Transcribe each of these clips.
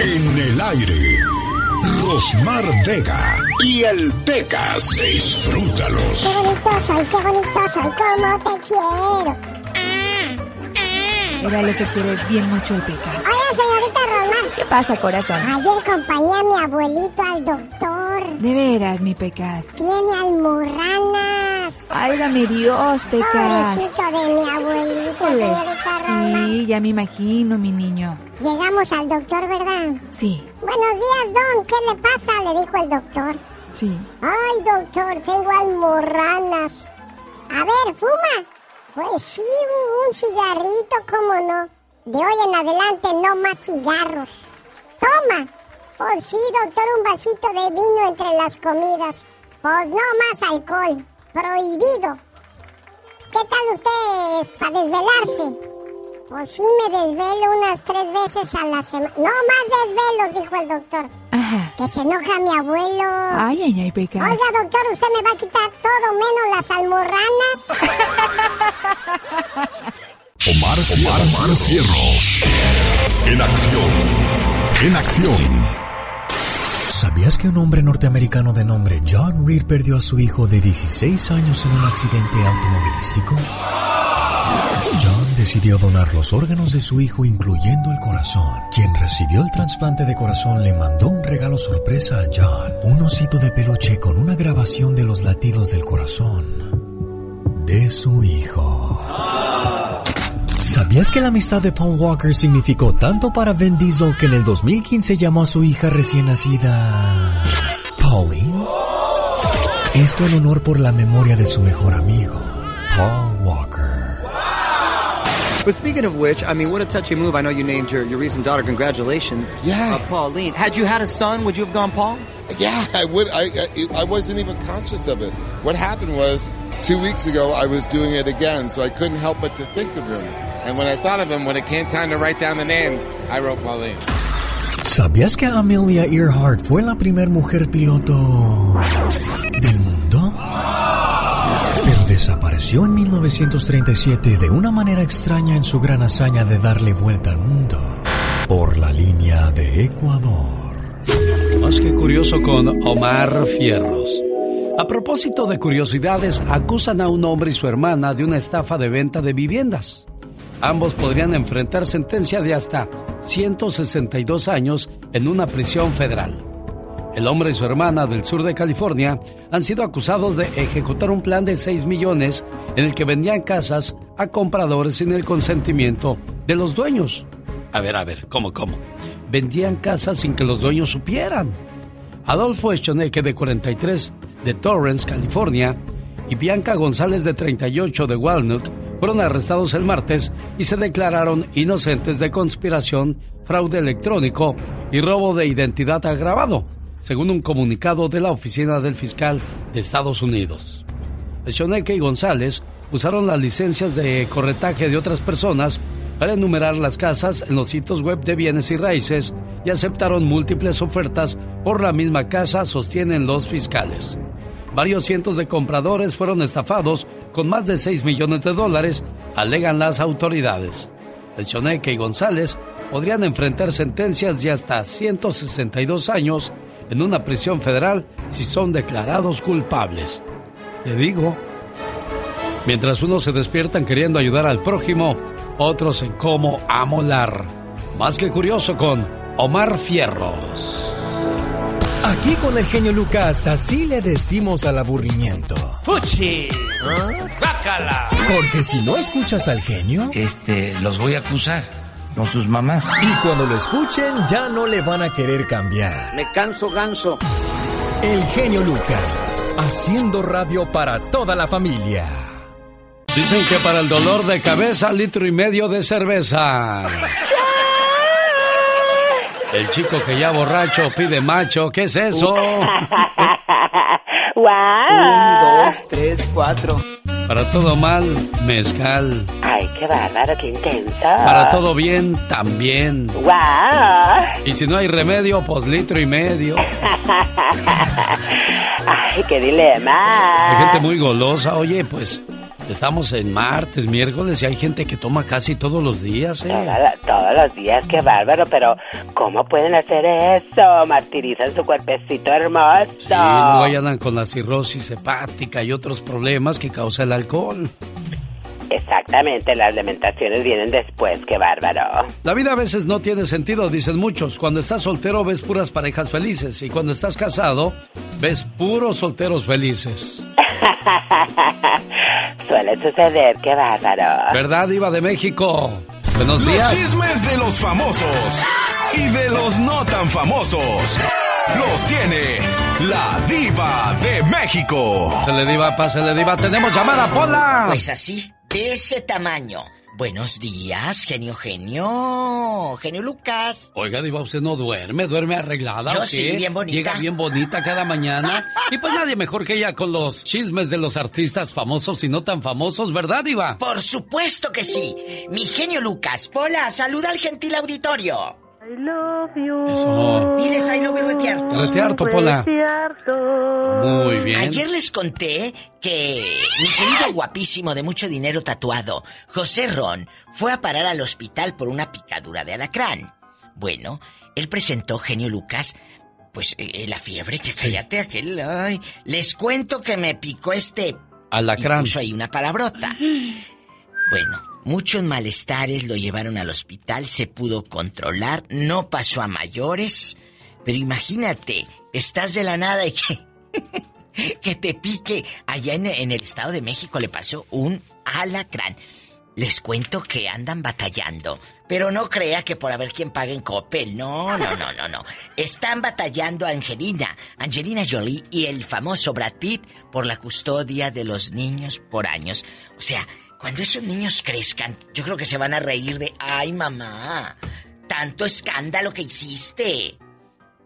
En el aire. Rosmar Vega y el Pecas. Disfrútalos. Qué bonito soy, qué bonito soy, cómo te quiero. Órale, se quiere bien mucho el Pecas. ¿Qué pasa, corazón? Ayer acompañé a mi abuelito al doctor. De veras, mi Pecas. Tiene almorranas. Válgame Dios, Pecas. Pobrecito de mi abuelito, señorita. Sí, ya me imagino, mi niño. Llegamos al doctor, ¿verdad? Sí, Buenos días, don. ¿Qué le pasa? Le dijo el doctor. sí. Ay, doctor, tengo almorranas. A ver, fuma. Pues sí, un cigarrito, ¿cómo no? De hoy en adelante no más cigarros. Toma. Pues sí, doctor, un vasito de vino entre las comidas. Pues no más alcohol. Prohibido. ¿Qué tal usted para desvelarse? Pues sí, me desvelo unas tres veces a la semana. No más desvelos, dijo el doctor. Ajá. Que se enoja mi abuelo. Ay, ay, ay, Pecas. Oiga, doctor, usted me va a quitar todo menos las almorranas. Omar, Omar, Omar Cierros. En acción. En acción. ¿Sabías que un hombre norteamericano de nombre John Reed perdió a su hijo de 16 años en un accidente automovilístico? John decidió donar los órganos de su hijo, incluyendo el corazón. Quien recibió el trasplante de corazón le mandó un regalo sorpresa a John, un osito de peluche con una grabación de los latidos del corazón de su hijo. ¿Sabías que la amistad de Paul Walker significó tanto para Vin Diesel que en el 2015 llamó a su hija recién nacida Pauline? Esto en honor por la memoria de su mejor amigo, Paul Walker. But speaking of which, I mean, what a touchy move. I know you named your, your recent daughter. Congratulations. Yeah. Uh, Pauline. Had you had a son, would you have gone Paul? Yeah, I would. I, I I wasn't even conscious of it. What happened was, two weeks ago, I was doing it again, so I couldn't help but to think of him. And when I thought of him, when it came time to write down the names, I wrote Pauline. ¿Sabías que Amelia Earhart fue la primera mujer piloto del mundo? Pero desapareció en 1937 de una manera extraña en su gran hazaña de darle vuelta al mundo por la línea de Ecuador. Más que curioso con Omar Fierros. A propósito de curiosidades, acusan a un hombre y su hermana de una estafa de venta de viviendas. Ambos podrían enfrentar sentencia de hasta 162 años en una prisión federal. El hombre y su hermana del sur de California han sido acusados de ejecutar un plan de 6 millones en el que vendían casas a compradores sin el consentimiento de los dueños. A ver, a ver, ¿cómo, cómo? Vendían casas sin que los dueños supieran. Adolfo Echoneque, de 43, de Torrance, California, y Bianca González, de 38, de Walnut, fueron arrestados el martes y se declararon inocentes de conspiración, fraude electrónico y robo de identidad agravado, según un comunicado de la Oficina del Fiscal de Estados Unidos. Echoneque y González usaron las licencias de corretaje de otras personas para enumerar las casas en los sitios web de bienes y raíces y aceptaron múltiples ofertas por la misma casa, sostienen los fiscales. Varios cientos de compradores fueron estafados con más de 6 millones de dólares, alegan las autoridades. El Choneque y González podrían enfrentar sentencias de hasta 162 años en una prisión federal si son declarados culpables. Te digo, mientras unos se despiertan queriendo ayudar al prójimo, otros en cómo amolar. Más que curioso con Omar Fierros. Aquí con el genio Lucas, así le decimos al aburrimiento. ¡Fuchi! ¡Bácala! Porque si no escuchas al genio, Este, los voy a acusar con sus mamás. y cuando lo escuchen ya no le van a querer cambiar. Me canso ganso. El genio Lucas, haciendo radio para toda la familia. Dicen que para el dolor de cabeza, litro y medio de cerveza. El chico que ya borracho pide macho, ¿qué es eso? Un, dos, tres, cuatro. Para todo mal, mezcal. Ay, qué bárbaro, qué intenso. Para todo bien, también. ¡Guau! Y si no hay remedio, pues litro y medio. Ay, qué dilema. Hay gente muy golosa, oye, pues Estamos en martes, miércoles y hay gente que toma casi todos los días, ¿eh? Toda- todos los días, qué bárbaro, pero ¿cómo pueden hacer eso? Martirizan su cuerpecito hermoso. Sí, ahí andan con la cirrosis hepática y otros problemas que causa el alcohol. Exactamente, las lamentaciones vienen después, qué bárbaro. La vida a veces no tiene sentido, dicen muchos. Cuando estás soltero ves puras parejas felices y cuando estás casado ves puros solteros felices. Suele suceder, qué bárbaro. ¿Verdad, Iba de México? Buenos Los días. chismes de los famosos y de los no tan famosos. Los tiene la diva de México. Pásale, Diva, pásale, Diva. Tenemos llamada, Pola. Pues así, de ese tamaño. Buenos días, genio, genio. Genio Lucas. Oiga, Diva, ¿usted no duerme? ¿Duerme arreglada Yo sí, bien bonita. Llega bien bonita cada mañana. Y pues nadie mejor que ella con los chismes de los artistas famosos y no tan famosos, ¿verdad, Diva? Por supuesto que sí. Mi genio Lucas. Hola, saluda al gentil auditorio. I love you. Eso. Diles I love you retiarto. Pola. Muy bien. Ayer les conté que mi querido guapísimo de mucho dinero tatuado, José Ron, fue a parar al hospital por una picadura de alacrán. Bueno, él presentó, genio Lucas, pues eh, la fiebre, que cállate aquel. Ay, les cuento que me picó este. Alacrán. Puso ahí una palabrota. Bueno, muchos malestares lo llevaron al hospital, se pudo controlar, no pasó a mayores. Pero imagínate, estás de la nada y que, te pique. Allá en, en el Estado de México le pasó un alacrán. Les cuento que andan batallando. Pero no crea que por haber quien pague en Coppel. No, no, no, no, no. Están batallando a Angelina, Angelina Jolie y el famoso Brad Pitt por la custodia de los niños por años. O sea, cuando esos niños crezcan, yo creo que se van a reír de, ay mamá, tanto escándalo que hiciste.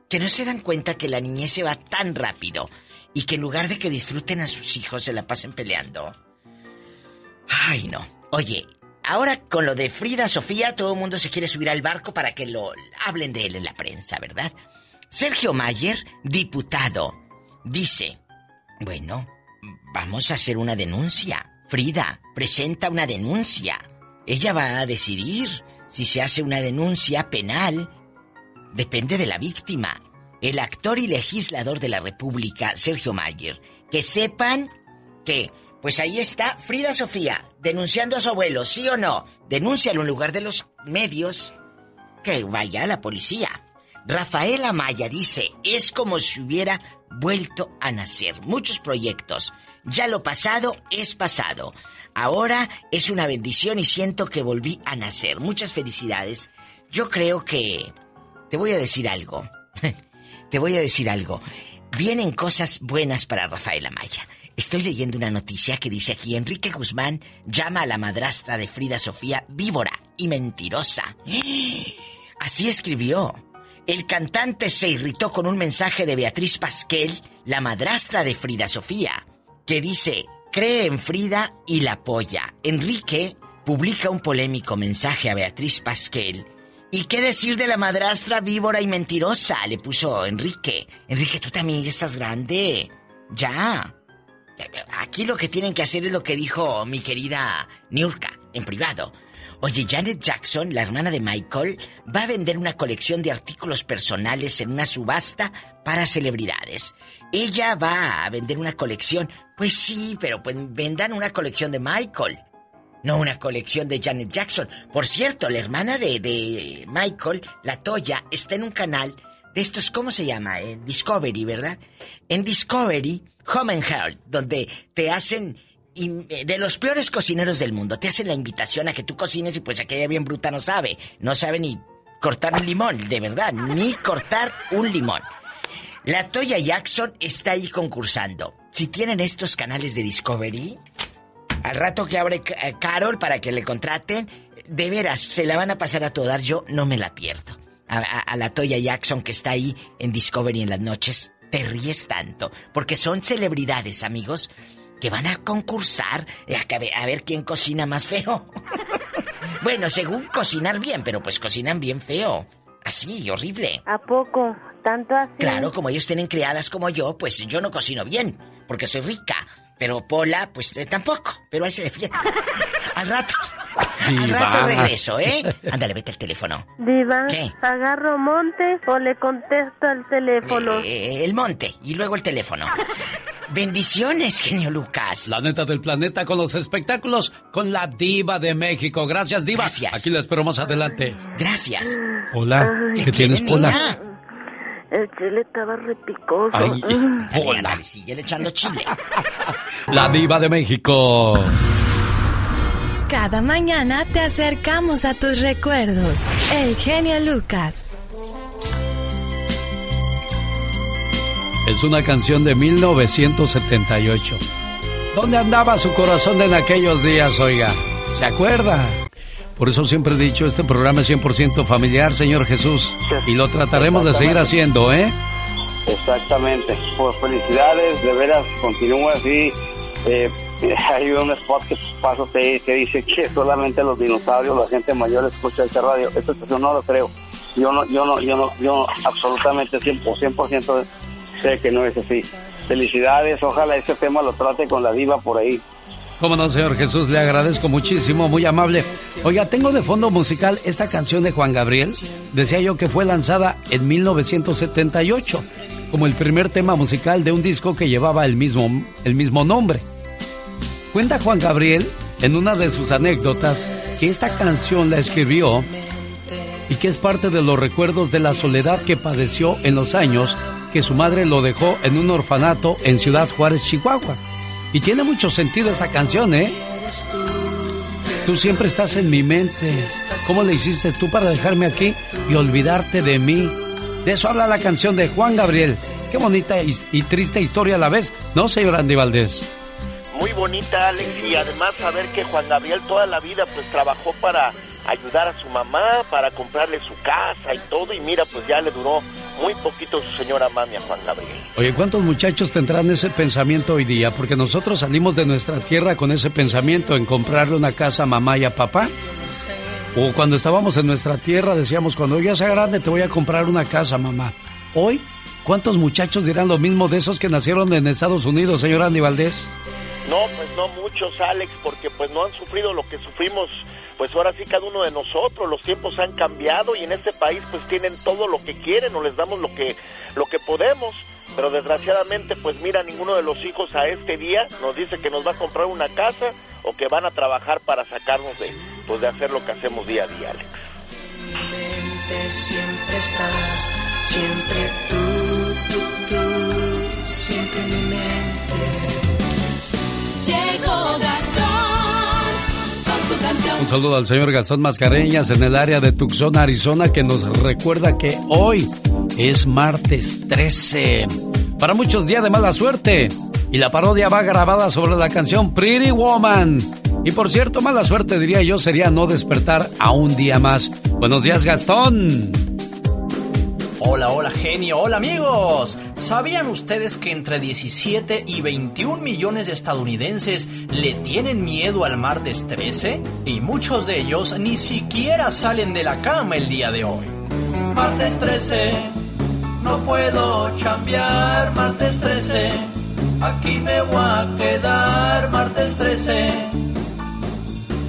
Que no se dan cuenta que la niñez se va tan rápido y que en lugar de que disfruten a sus hijos se la pasen peleando. Ay, no. Oye, ahora con lo de Frida Sofía, todo el mundo se quiere subir al barco para que lo hablen de él en la prensa, ¿verdad? Sergio Mayer, diputado, dice, bueno, vamos a hacer una denuncia. Frida, presenta una denuncia. Ella va a decidir si se hace una denuncia penal. Depende de la víctima. El actor y legislador de la República, Sergio Mayer, que sepan que, pues ahí está Frida Sofía, denunciando a su abuelo, ¿sí o no? Denúncialo en lugar de los medios. Que vaya a la policía. Rafael Amaya dice, es como si hubiera vuelto a nacer. Muchos proyectos. Ya lo pasado es pasado. Ahora es una bendición y siento que volví a nacer. Muchas felicidades. Yo creo que... Te voy a decir algo. Te voy a decir algo. Vienen cosas buenas para Rafael Amaya. Estoy leyendo una noticia que dice aquí Enrique Guzmán llama a la madrastra de Frida Sofía víbora y mentirosa. Así escribió. El cantante se irritó con un mensaje de Beatriz Pasquel, la madrastra de Frida Sofía, que dice, cree en Frida y la apoya. Enrique publica un polémico mensaje a Beatriz Pasquel. ¿Y qué decir de la madrastra víbora y mentirosa? Le puso Enrique. Enrique, tú también ya estás grande. Ya. Aquí lo que tienen que hacer es lo que dijo mi querida Niurka en privado. Oye, Janet Jackson, la hermana de Michael, va a vender una colección de artículos personales en una subasta para celebridades. Ella va a vender una colección. Pues sí, pero pues vendan una colección de Michael. No una colección de Janet Jackson. Por cierto, la hermana de, de Michael, la Toya, está en un canal de estos, ¿cómo se llama? En Discovery, ¿verdad? En Discovery, Home and Health, donde te hacen de los peores cocineros del mundo. Te hacen la invitación a que tú cocines y pues aquella bien bruta no sabe. No sabe ni cortar un limón, de verdad, ni cortar un limón. La Toya Jackson está ahí concursando. Si tienen estos canales de Discovery, al rato que abre eh, Carol para que le contraten, de veras, se la van a pasar a todas. Yo no me la pierdo. A, a- a la Toya Jackson que está ahí en Discovery en las noches, te ríes tanto. Porque son celebridades, amigos, que van a concursar eh, a, ver quién cocina más feo. bueno, según cocinar bien, pero pues cocinan bien feo. Así, horrible. ¿A poco? ¿Tanto así? Claro, como ellos tienen criadas como yo, pues yo no cocino bien, porque soy rica. Pero Pola, pues eh, tampoco. Pero ahí se defiende. Al rato. Al Diva. rato regreso, ¿eh? Ándale, vete al teléfono. Diva, ¿Qué? ¿agarro monte o le contesto al teléfono? Eh, el monte y luego el teléfono. Bendiciones, genio Lucas. La neta del planeta con los espectáculos con la diva de México. Gracias, diva. Gracias. Aquí la espero más adelante. Gracias. Hola, Ay. ¿qué tienes, tiene, Pola? niña? El chile estaba repicoso. Ay, Pola. síguele echando chile. La diva de México. Cada mañana te acercamos a tus recuerdos. El genio Lucas. Es una canción de 1978. ¿Dónde andaba su corazón en aquellos días, oiga? ¿Se acuerda? Por eso siempre he dicho, este programa es 100% familiar, Señor Jesús. Y lo trataremos de seguir haciendo, ¿eh? Exactamente. Pues felicidades, de veras, continúa así. Eh, hay un spot que paso que, que dice que solamente los dinosaurios, la gente mayor escucha esta radio. Esta estación no lo creo. Yo no, yo no, yo no, yo absolutamente 100%, 100% sé que no es así. Felicidades, ojalá este tema lo trate con la diva por ahí. Cómo no, Señor Jesús, le agradezco muchísimo, muy amable. Oiga, tengo de fondo musical esta canción de Juan Gabriel. Decía yo que fue lanzada en 1978 como el primer tema musical de un disco que llevaba el mismo, el mismo nombre. Cuenta Juan Gabriel en una de sus anécdotas que esta canción la escribió y que es parte de los recuerdos de la soledad que padeció en los años que su madre lo dejó en un orfanato en Ciudad Juárez, Chihuahua. Y tiene mucho sentido esta canción, ¿eh? Tú siempre estás en mi mente. ¿Cómo le hiciste tú para dejarme aquí y olvidarte de mí? De eso habla la canción de Juan Gabriel. Qué bonita y, y triste historia a la vez, ¿no, señor Andy Valdés? Muy bonita, Alex, y además saber que Juan Gabriel toda la vida pues trabajó para ayudar a su mamá, para comprarle su casa y todo, y mira, pues ya le duró muy poquito su señora mami a Juan Gabriel. Oye, ¿cuántos muchachos tendrán ese pensamiento hoy día? Porque nosotros salimos de nuestra tierra con ese pensamiento en comprarle una casa a mamá y a papá. O cuando estábamos en nuestra tierra decíamos, cuando ya sea grande te voy a comprar una casa, mamá. Hoy, ¿cuántos muchachos dirán lo mismo de esos que nacieron en Estados Unidos, señor Andy Valdés? No, pues no muchos, Alex, porque pues no han sufrido lo que sufrimos, pues ahora sí cada uno de nosotros, los tiempos han cambiado y en este país pues tienen todo lo que quieren o les damos lo que, lo que podemos. Pero desgraciadamente, pues mira, ninguno de los hijos a este día nos dice que nos va a comprar una casa o que van a trabajar para sacarnos de, pues de hacer lo que hacemos día a día, Alex. siempre estás, siempre tú, tú, tú, siempre en mi mente. Llegó Gastón. Un saludo al señor Gastón Mascareñas en el área de Tucson, Arizona, que nos recuerda que hoy es martes 13. Para muchos día de mala suerte. Y la parodia va grabada sobre la canción Pretty Woman. Y por cierto, mala suerte diría yo sería no despertar a un día más. Buenos días, Gastón. Hola, hola genio, hola amigos. ¿Sabían ustedes que entre 17 y 21 millones de estadounidenses le tienen miedo al martes 13? Y muchos de ellos ni siquiera salen de la cama el día de hoy. Martes 13, no puedo chambear, martes 13. Aquí me voy a quedar, martes 13.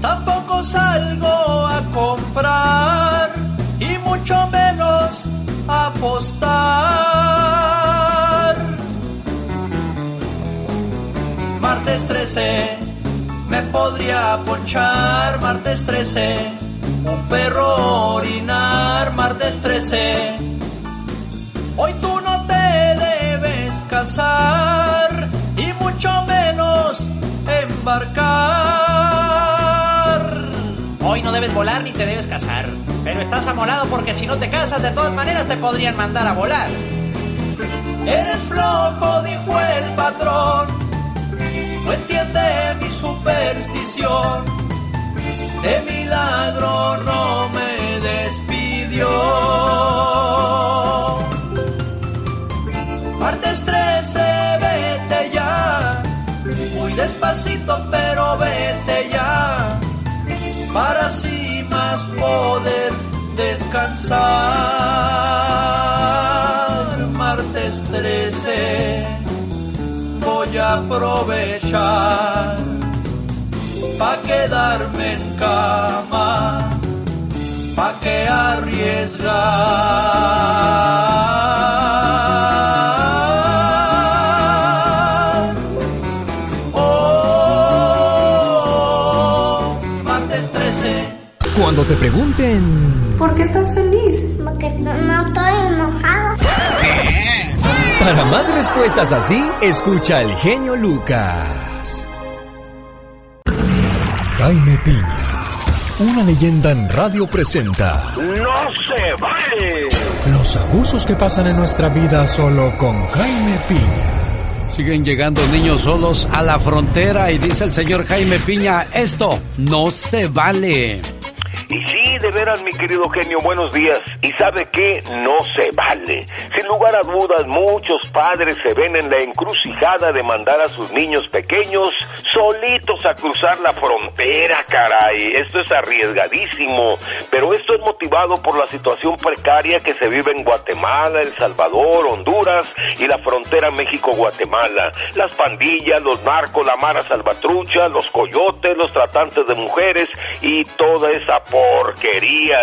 Tampoco salgo a comprar y mucho menos apostar. Martes 13, me podría ponchar. Martes 13, un perro orinar. Martes 13, hoy tú no te debes casar y mucho menos embarcar. Hoy no debes volar ni te debes casar. Pero estás amolado porque si no te casas, de todas maneras te podrían mandar a volar. Eres flojo, dijo el patrón. No entiende mi superstición. De milagro no me despidió. Martes 13, vete ya. Muy despacito, pero vete ya para así más poder descansar. Martes 13 voy a aprovechar pa' quedarme en cama, pa' que arriesgar. Cuando te pregunten ¿Por qué estás feliz? Porque no, no estoy enojado. para más respuestas así, escucha el genio Lucas. Jaime Piña, una leyenda en radio presenta ¡No se vale! los abusos que pasan en nuestra vida solo con Jaime Piña. Siguen llegando niños solos a la frontera y dice el señor Jaime Piña, esto no se vale. Y sí, de veras, mi querido genio, buenos días. ¿Y sabe qué? No se vale. Sin lugar a dudas, muchos padres se ven en la encrucijada de mandar a sus niños pequeños solitos a cruzar la frontera, caray. Esto es arriesgadísimo. Pero esto es motivado por la situación precaria que se vive en Guatemala, El Salvador, Honduras y la frontera México-Guatemala. Las pandillas, los narcos, la mara salvatrucha, los coyotes, los tratantes de mujeres y toda esa porquería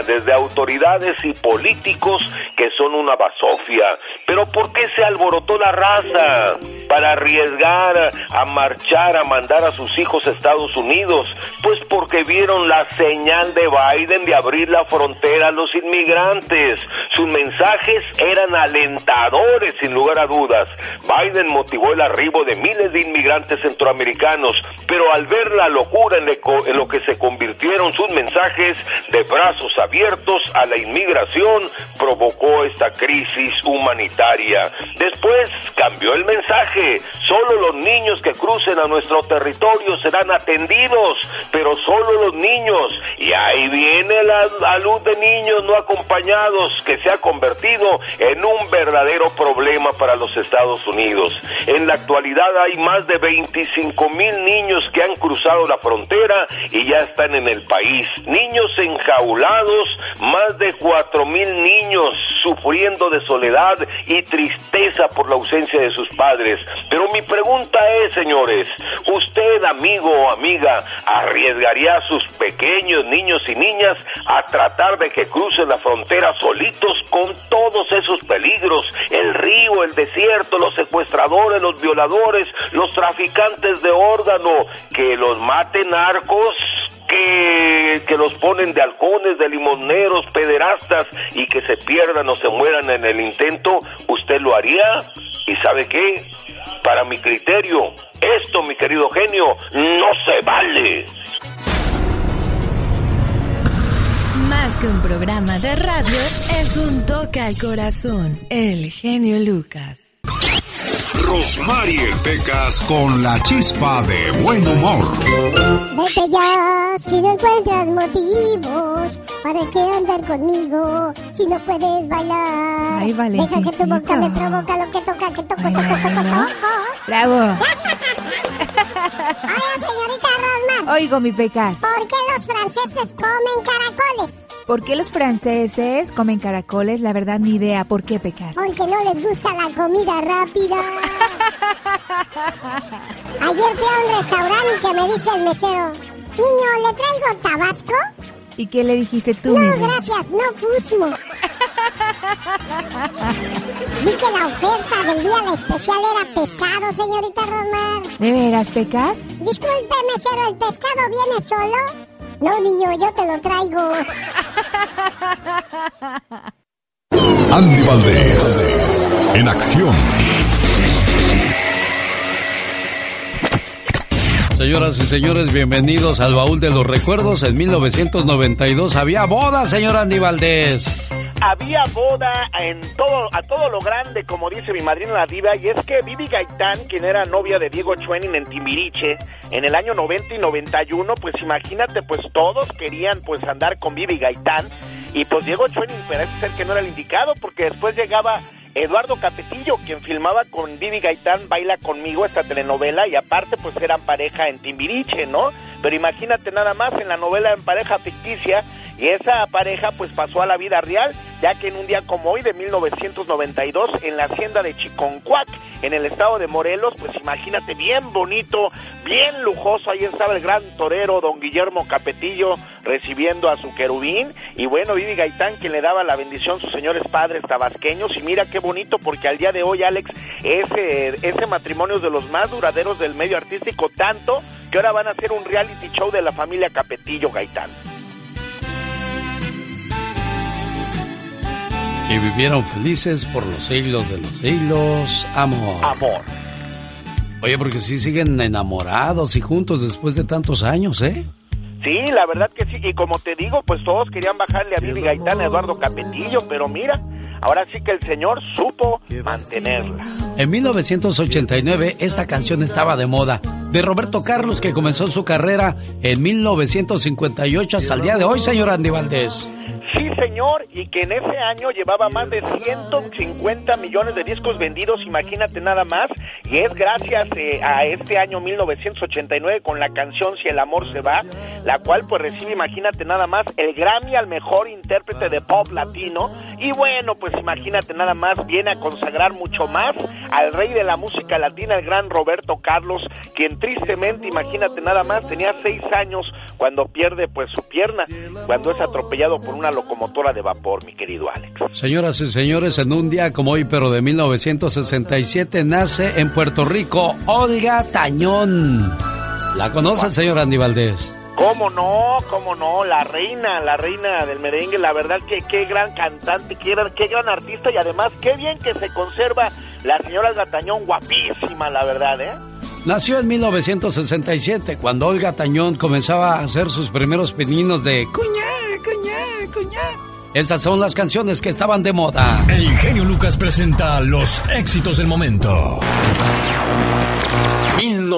desde autoridades y políticos que son una basofia. Pero ¿por qué se alborotó la raza? Para arriesgar a marchar, a mandar a sus hijos a Estados Unidos. Pues porque vieron la señal de Biden de abrir la frontera a los inmigrantes. Sus mensajes eran alentadores, sin lugar a dudas. Biden motivó el arribo de miles de inmigrantes centroamericanos, pero al ver la locura en, lo que se convirtieron sus mensajes de abiertos a la inmigración, provocó esta crisis humanitaria. Después cambió el mensaje. Solo los niños que crucen a nuestro territorio serán atendidos, pero solo los niños. Y ahí viene la salud de niños no acompañados que se ha convertido en un verdadero problema para los Estados Unidos. En la actualidad hay más de 25 mil niños que han cruzado la frontera y ya están en el país. Niños enjaulados, más de 4 mil niños sufriendo de soledad y tristeza por la ausencia de sus padres. Pero mi pregunta es, señores, ¿usted, amigo o amiga, arriesgaría a sus pequeños niños y niñas a tratar de que crucen la frontera solitos con todos esos peligros? El río, el desierto, los secuestradores, los violadores, los traficantes de órgano, que los maten narcos, que, los ponen de halcones, de limoneros, pederastas y que se pierdan o se mueran en el intento, ¿usted lo haría? ¿Y sabe qué? Para mi criterio, esto, mi querido genio, no se vale. Más que un programa de radio, es un toque al corazón. El genio Lucas. Rosmarie Pecas con la chispa de buen humor. Vete ya, si no encuentras motivos para que andar conmigo, si no puedes bailar. Ay, Deja que tu boca me provoca lo que toca, que toco, toco, toco, toco. Bravo. Hola, señorita Rosman. Oigo, mi pecas. ¿Por qué los franceses comen caracoles? ¿Por qué los franceses comen caracoles? La verdad, ni idea. ¿Por qué pecas? Porque no les gusta la comida rápida. Ayer fui a un restaurante y que me dice el mesero, niño, ¿le traigo tabasco? ¿Y qué le dijiste tú, No, gracias, no fusmo. Vi que la oferta del día de especial era pescado, señorita Rosmar. ¿De veras, pecas? Disculpe, mesero, ¿el pescado viene solo? No, niño, yo te lo traigo. Andy Valdés, en acción. Señoras y señores, bienvenidos al baúl de los recuerdos. En 1992 había boda, señor Andy Valdés. Había boda en todo, a todo lo grande, como dice mi madrina la diva, y es que Vivi Gaitán, quien era novia de Diego Schwenning en Timbiriche, en el año 90 y 91, pues imagínate, pues todos querían pues andar con Vivi Gaitán, y pues Diego Schwenning parece ser que no era el indicado, porque después llegaba Eduardo Capetillo, quien filmaba con Vivi Gaitán Baila Conmigo, esta telenovela, y aparte pues eran pareja en Timbiriche, ¿no? Pero imagínate nada más, en la novela en pareja ficticia, Y esa pareja pues pasó a la vida real, ya que en un día como hoy de 1992 en la hacienda de Chiconcuac, en el estado de Morelos, pues imagínate bien bonito, bien lujoso, ahí estaba el gran torero don Guillermo Capetillo recibiendo a su querubín y bueno, Vivi Gaitán quien le daba la bendición a sus señores padres tabasqueños y mira qué bonito porque al día de hoy Alex ese, ese matrimonio es de los más duraderos del medio artístico tanto que ahora van a hacer un reality show de la familia Capetillo Gaitán. Y vivieron felices por los siglos de los siglos. Amor. Amor. Oye, porque sí siguen enamorados y juntos después de tantos años, ¿eh? Sí, la verdad que sí. Y como te digo, pues todos querían bajarle a Vivi Gaitán a Eduardo Capetillo, pero mira, ahora sí que el señor supo mantenerla. En 1989 esta canción estaba de moda, de Roberto Carlos que comenzó su carrera en 1958 hasta el día de hoy, señor Andy Valdés. Sí, señor, y que en ese año llevaba más de 150 millones de discos vendidos, imagínate nada más, y es gracias eh, a este año 1989 con la canción Si el amor se va, la cual pues recibe, imagínate nada más, el Grammy al mejor intérprete de pop latino, y bueno, pues imagínate nada más, viene a consagrar mucho más al rey de la música latina, el gran Roberto Carlos, quien tristemente, imagínate nada más, tenía seis años cuando pierde pues su pierna, cuando es atropellado por una locomotora de vapor, mi querido Alex. Señoras y señores, en un día como hoy, pero de 1967, nace en Puerto Rico Olga Tañón. ¿La conoce señor Andy Valdés? ¿Cómo no? ¿Cómo no? La reina, la reina del merengue, la verdad que qué gran cantante, qué gran, qué gran artista y además qué bien que se conserva la señora Olga Tañón, guapísima, la verdad, ¿eh? Nació en 1967, cuando Olga Tañón comenzaba a hacer sus primeros pininos de cuñá, cuñá, cuñá. Esas son las canciones que estaban de moda. El genio Lucas presenta los éxitos del momento.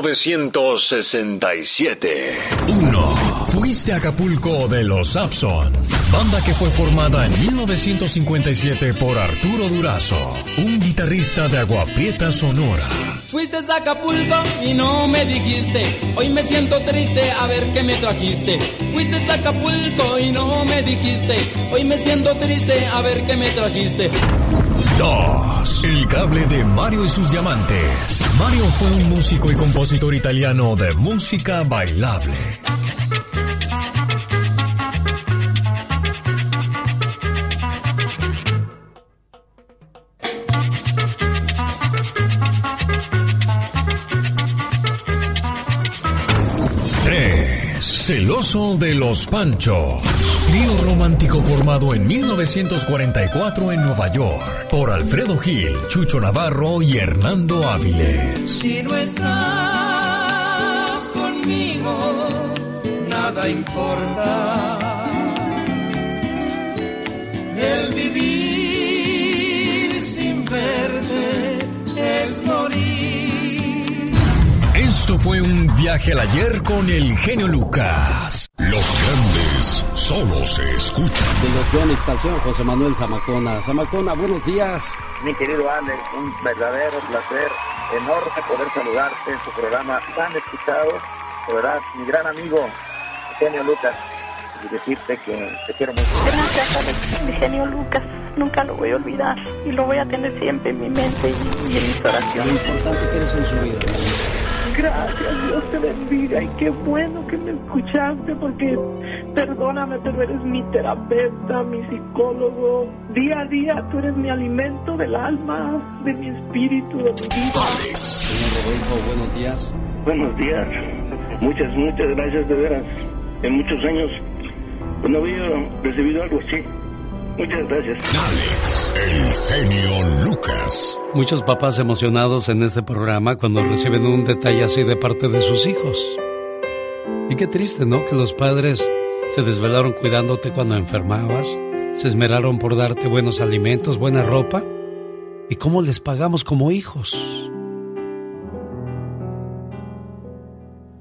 1967. 1. Fuiste a Acapulco de los Sapson, banda que fue formada en 1957 por Arturo Durazo, un guitarrista de Agua Prieta Sonora. Fuiste a Acapulco y no me dijiste, hoy me siento triste, a ver qué me trajiste. Fuiste a Acapulco y no me dijiste, hoy me siento triste, a ver qué me trajiste. 2. El cable de Mario y sus diamantes. Mario fue un músico y compositor italiano de música bailable. Celoso de los Panchos. Trío romántico formado en 1944 en Nueva York por Alfredo Gil, Chucho Navarro y Hernando Áviles. Si no estás conmigo, nada importa. El vivir fue un viaje al ayer con el genio Lucas. Los grandes solo se escuchan. De los Yonix al señor José Manuel Zamacona. Zamacona, buenos días. Mi querido Alex, un verdadero placer, enorme poder saludarte en tu programa tan escuchado. De verdad, mi gran amigo, Eugenio Lucas, y decirte que te quiero mucho. Gracias. Mi genio Lucas. Nunca lo voy a olvidar. Y lo voy a tener siempre en mi mente y, en mis Lo oraciones. importante que eres en su vida. Gracias, Dios te bendiga. Y qué bueno que me escuchaste porque, perdóname, pero eres mi terapeuta, mi psicólogo. Día a día tú eres mi alimento del alma, de mi espíritu, de mi vida. Señor Rodolfo, buenos días. Buenos días. Muchas, muchas gracias de veras. En muchos años pues, no había recibido algo así. Muchas gracias. Alex, el genio Lucas. Muchos papás emocionados en este programa cuando reciben un detalle así de parte de sus hijos. Y qué triste, ¿no? Que los padres se desvelaron cuidándote cuando enfermabas, se esmeraron por darte buenos alimentos, buena ropa. ¿Y cómo les pagamos como hijos?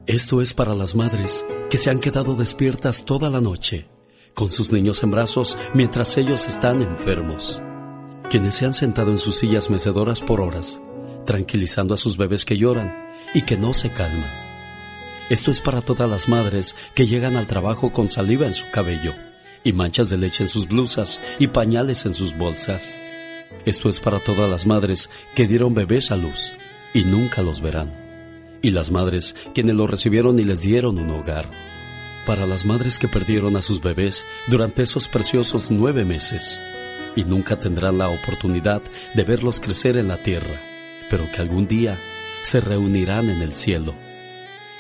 Esto es para las madres que se han quedado despiertas toda la noche, con sus niños en brazos mientras ellos están enfermos. Quienes se han sentado en sus sillas mecedoras por horas, tranquilizando a sus bebés que lloran y que no se calman. Esto es para todas las madres que llegan al trabajo con saliva en su cabello, y manchas de leche en sus blusas y pañales en sus bolsas. Esto es para todas las madres que dieron bebés a luz y nunca los verán. Y las madres quienes los recibieron y les dieron un hogar. Para las madres que perdieron a sus bebés durante esos preciosos nueve meses y nunca tendrán la oportunidad de verlos crecer en la tierra, pero que algún día se reunirán en el cielo.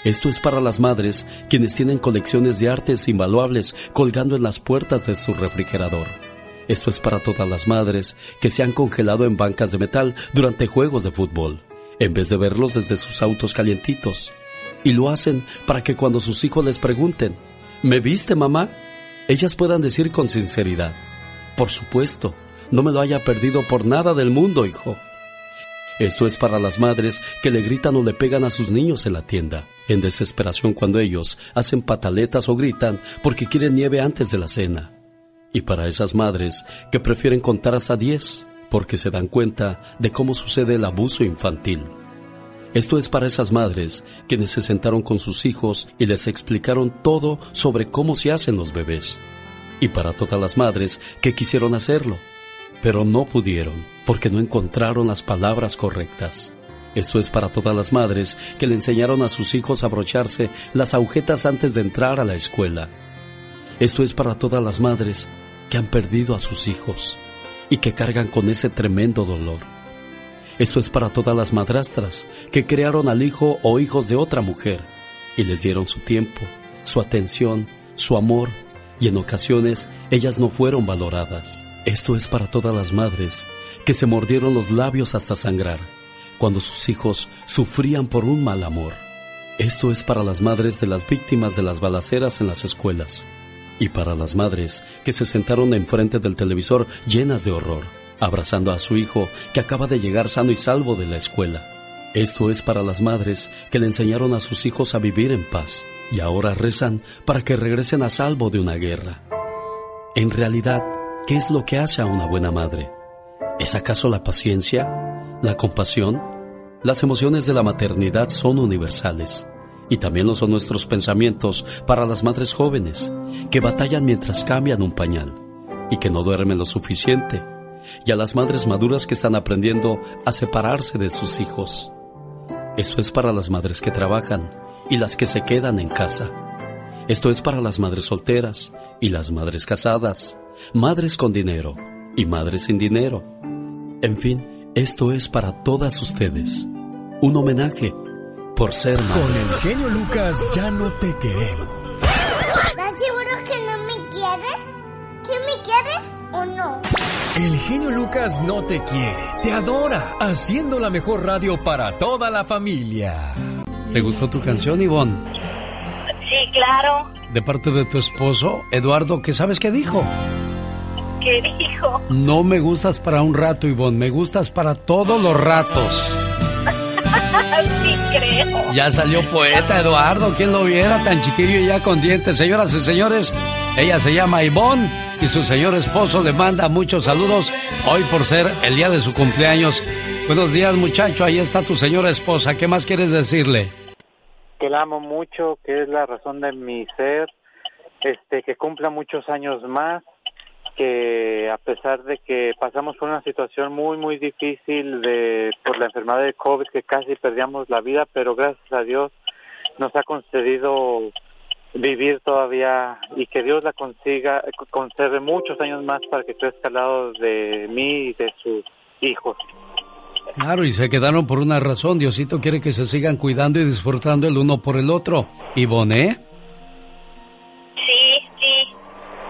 Esto es para las madres quienes tienen colecciones de artes invaluables colgando en las puertas de su refrigerador. Esto es para todas las madres que se han congelado en bancas de metal durante juegos de fútbol, en vez de verlos desde sus autos calientitos. Y lo hacen para que cuando sus hijos les pregunten, ¿me viste mamá? Ellas puedan decir con sinceridad, por supuesto, no me lo haya perdido por nada del mundo, hijo. Esto es para las madres que le gritan o le pegan a sus niños en la tienda, en desesperación cuando ellos hacen pataletas o gritan porque quieren nieve antes de la cena. Y para esas madres que prefieren contar hasta 10 porque se dan cuenta de cómo sucede el abuso infantil. Esto es para esas madres quienes se sentaron con sus hijos y les explicaron todo sobre cómo se hacen los bebés. Y para todas las madres que quisieron hacerlo, pero no pudieron porque no encontraron las palabras correctas. Esto es para todas las madres que le enseñaron a sus hijos a abrocharse las agujetas antes de entrar a la escuela. Esto es para todas las madres que han perdido a sus hijos y que cargan con ese tremendo dolor. Esto es para todas las madrastras que crearon al hijo o hijos de otra mujer y les dieron su tiempo, su atención, su amor y en ocasiones ellas no fueron valoradas. Esto es para todas las madres que se mordieron los labios hasta sangrar cuando sus hijos sufrían por un mal amor. Esto es para las madres de las víctimas de las balaceras en las escuelas y para las madres que se sentaron enfrente del televisor llenas de horror, abrazando a su hijo que acaba de llegar sano y salvo de la escuela. Esto es para las madres que le enseñaron a sus hijos a vivir en paz y ahora rezan para que regresen a salvo de una guerra. En realidad, ¿Qué es lo que hace a una buena madre? ¿Es acaso la paciencia? ¿La compasión? Las emociones de la maternidad son universales y también lo son nuestros pensamientos para las madres jóvenes que batallan mientras cambian un pañal y que no duermen lo suficiente y a las madres maduras que están aprendiendo a separarse de sus hijos. Esto es para las madres que trabajan y las que se quedan en casa. Esto es para las madres solteras y las madres casadas madres con dinero y madres sin dinero. En fin, esto es para todas ustedes. Un homenaje por ser madres. Con el genio Lucas ya no te queremos. ¿Estás seguro que no me quieres? ¿Quién me quiere o no? El genio Lucas no te quiere, te adora, haciendo la mejor radio para toda la familia. ¿Te gustó tu canción, Ivonne? Sí, claro. De parte de tu esposo, Eduardo, ¿qué sabes qué dijo? ¿Qué dijo? No me gustas para un rato, Ivonne, me gustas para todos los ratos. sí, creo. Ya salió poeta, Eduardo, ¿quién lo viera tan chiquillo y ya con dientes? Señoras y señores, ella se llama Ivonne y su señor esposo le manda muchos saludos hoy por ser el día de su cumpleaños. Buenos días, muchacho, ahí está tu señora esposa, ¿qué más quieres decirle? Que la amo mucho, que es la razón de mi ser, este, que cumpla muchos años más que a pesar de que pasamos por una situación muy muy difícil de por la enfermedad de COVID que casi perdíamos la vida, pero gracias a Dios nos ha concedido vivir todavía y que Dios la consiga conserve muchos años más para que crezca al lado de mí y de sus hijos. Claro, y se quedaron por una razón. Diosito quiere que se sigan cuidando y disfrutando el uno por el otro. ¿Y Boné?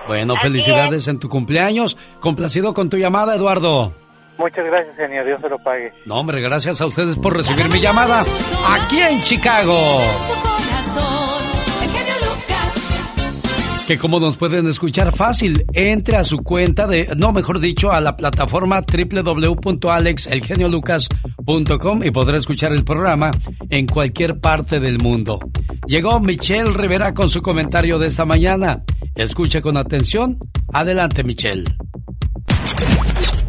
Bueno, felicidades en tu cumpleaños. Complacido con tu llamada, Eduardo. Muchas gracias, señor. Dios se lo pague. No, hombre, gracias a ustedes por recibir mi llamada aquí en Chicago. Que como nos pueden escuchar fácil, entre a su cuenta de, no, mejor dicho, a la plataforma www.alexelgeniolucas.com y podrá escuchar el programa en cualquier parte del mundo. Llegó Michelle Rivera con su comentario de esta mañana. Escuche con atención. Adelante, Michelle.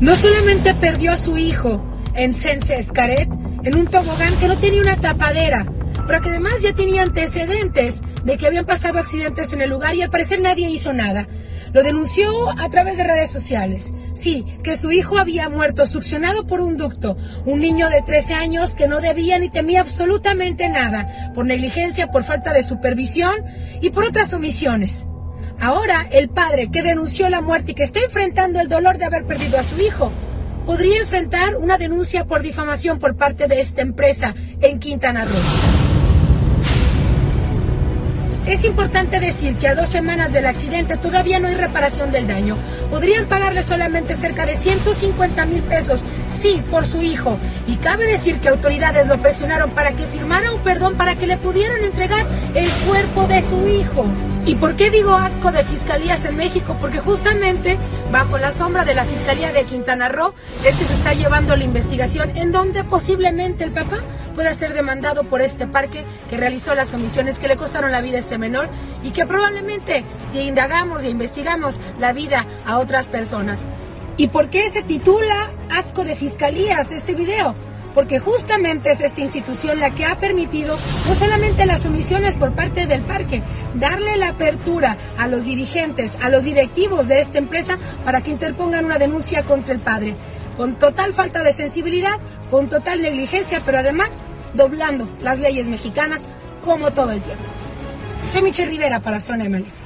No solamente perdió a su hijo en Sense Escaret, en un tobogán que no tenía una tapadera, pero que además ya tenía antecedentes de que habían pasado accidentes en el lugar y al parecer nadie hizo nada. Lo denunció a través de redes sociales. Sí, que su hijo había muerto succionado por un ducto. Un niño de 13 años que no debía ni temía absolutamente nada, por negligencia, por falta de supervisión y por otras omisiones. Ahora, el padre que denunció la muerte y que está enfrentando el dolor de haber perdido a su hijo, podría enfrentar una denuncia por difamación por parte de esta empresa en Quintana Roo. Es importante decir que a dos semanas del accidente todavía no hay reparación del daño. Podrían pagarle solamente cerca de 150 mil pesos, sí, por su hijo. Y cabe decir que autoridades lo presionaron para que firmara un perdón para que le pudieran entregar el cuerpo de su hijo. ¿Y por qué digo asco de fiscalías en México? Porque justamente bajo la sombra de la Fiscalía de Quintana Roo es que se está llevando la investigación en donde posiblemente el papá pueda ser demandado por este parque que realizó las omisiones que le costaron la vida a este menor y que probablemente si indagamos e investigamos la vida a otras personas. ¿Y por qué se titula Asco de Fiscalías este video? Porque justamente es esta institución la que ha permitido no solamente las omisiones por parte del parque, darle la apertura a los dirigentes, a los directivos de esta empresa para que interpongan una denuncia contra el padre, con total falta de sensibilidad, con total negligencia, pero además doblando las leyes mexicanas como todo el tiempo. Soy Rivera para Zona MLS.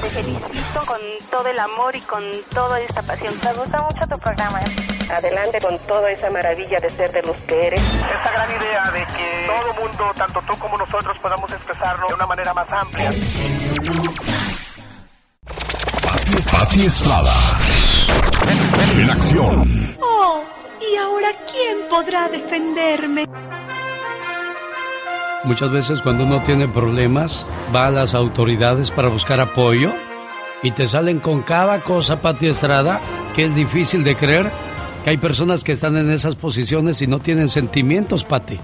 Te felicito con todo el amor y con toda esta pasión. Me gusta mucho tu programa. ¿eh? Adelante con toda esa maravilla de ser de los que eres. Esta gran idea de que todo mundo, tanto tú como nosotros, podamos expresarlo de una manera más amplia. Pati Estrada. En acción. Oh, ¿y ahora quién podrá defenderme? Muchas veces cuando uno tiene problemas, va a las autoridades para buscar apoyo y te salen con cada cosa, Pati Estrada, que es difícil de creer que hay personas que están en esas posiciones y no tienen sentimientos, Pati.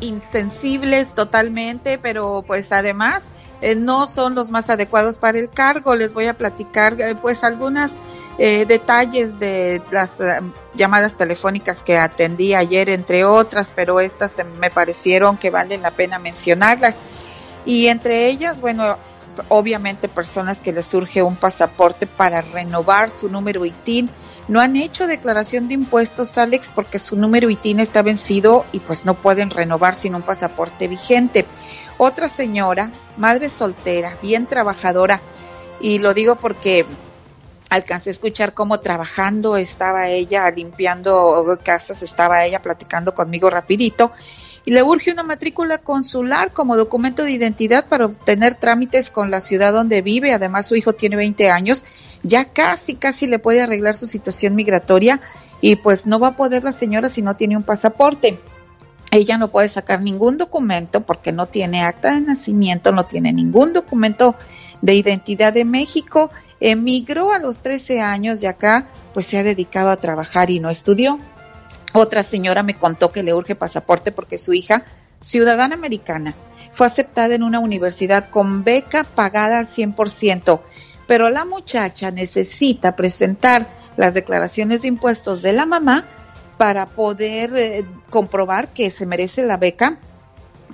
Insensibles totalmente, pero pues además eh, no son los más adecuados para el cargo. Les voy a platicar eh, pues algunas eh, detalles de las llamadas telefónicas que atendí ayer, entre otras, pero estas me parecieron que valen la pena mencionarlas. Y entre ellas, bueno, obviamente personas que les surge un pasaporte para renovar su número ITIN no han hecho declaración de impuestos, Alex, porque su número ITIN está vencido y pues no pueden renovar sin un pasaporte vigente. Otra señora, madre soltera, bien trabajadora, y lo digo porque alcancé a escuchar cómo trabajando estaba ella, limpiando casas, estaba ella platicando conmigo rapidito, y le urge una matrícula consular como documento de identidad para obtener trámites con la ciudad donde vive. Además, su hijo tiene 20 años, ya casi, casi le puede arreglar su situación migratoria y pues no va a poder la señora si no tiene un pasaporte. Ella no puede sacar ningún documento porque no tiene acta de nacimiento, no tiene ningún documento de identidad de México. Emigró a los 13 años y acá pues se ha dedicado a trabajar y no estudió. Otra señora me contó que le urge pasaporte porque su hija, ciudadana americana, fue aceptada en una universidad con beca pagada al 100%, pero la muchacha necesita presentar las declaraciones de impuestos de la mamá para poder eh, comprobar que se merece la beca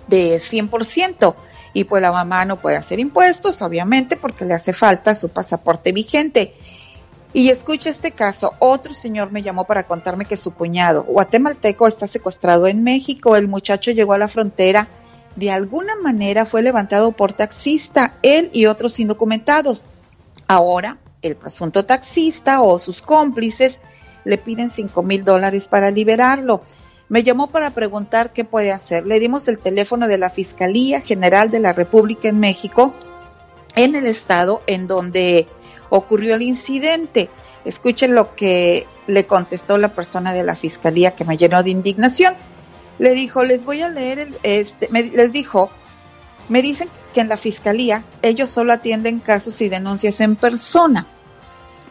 de 100%. Y pues la mamá no puede hacer impuestos, obviamente, porque le hace falta su pasaporte vigente. Y escucha este caso, otro señor me llamó para contarme que su cuñado guatemalteco está secuestrado en México. El muchacho llegó a la frontera, de alguna manera fue levantado por taxista, él y otros indocumentados. Ahora, el presunto taxista o sus cómplices le piden cinco mil dólares para liberarlo. Me llamó para preguntar qué puede hacer. Le dimos el teléfono de la Fiscalía General de la República en México, en el estado en donde ocurrió el incidente. Escuchen lo que le contestó la persona de la fiscalía que me llenó de indignación. Le dijo, les voy a leer, el, este, les dijo, me dicen que en la fiscalía ellos solo atienden casos y denuncias en persona,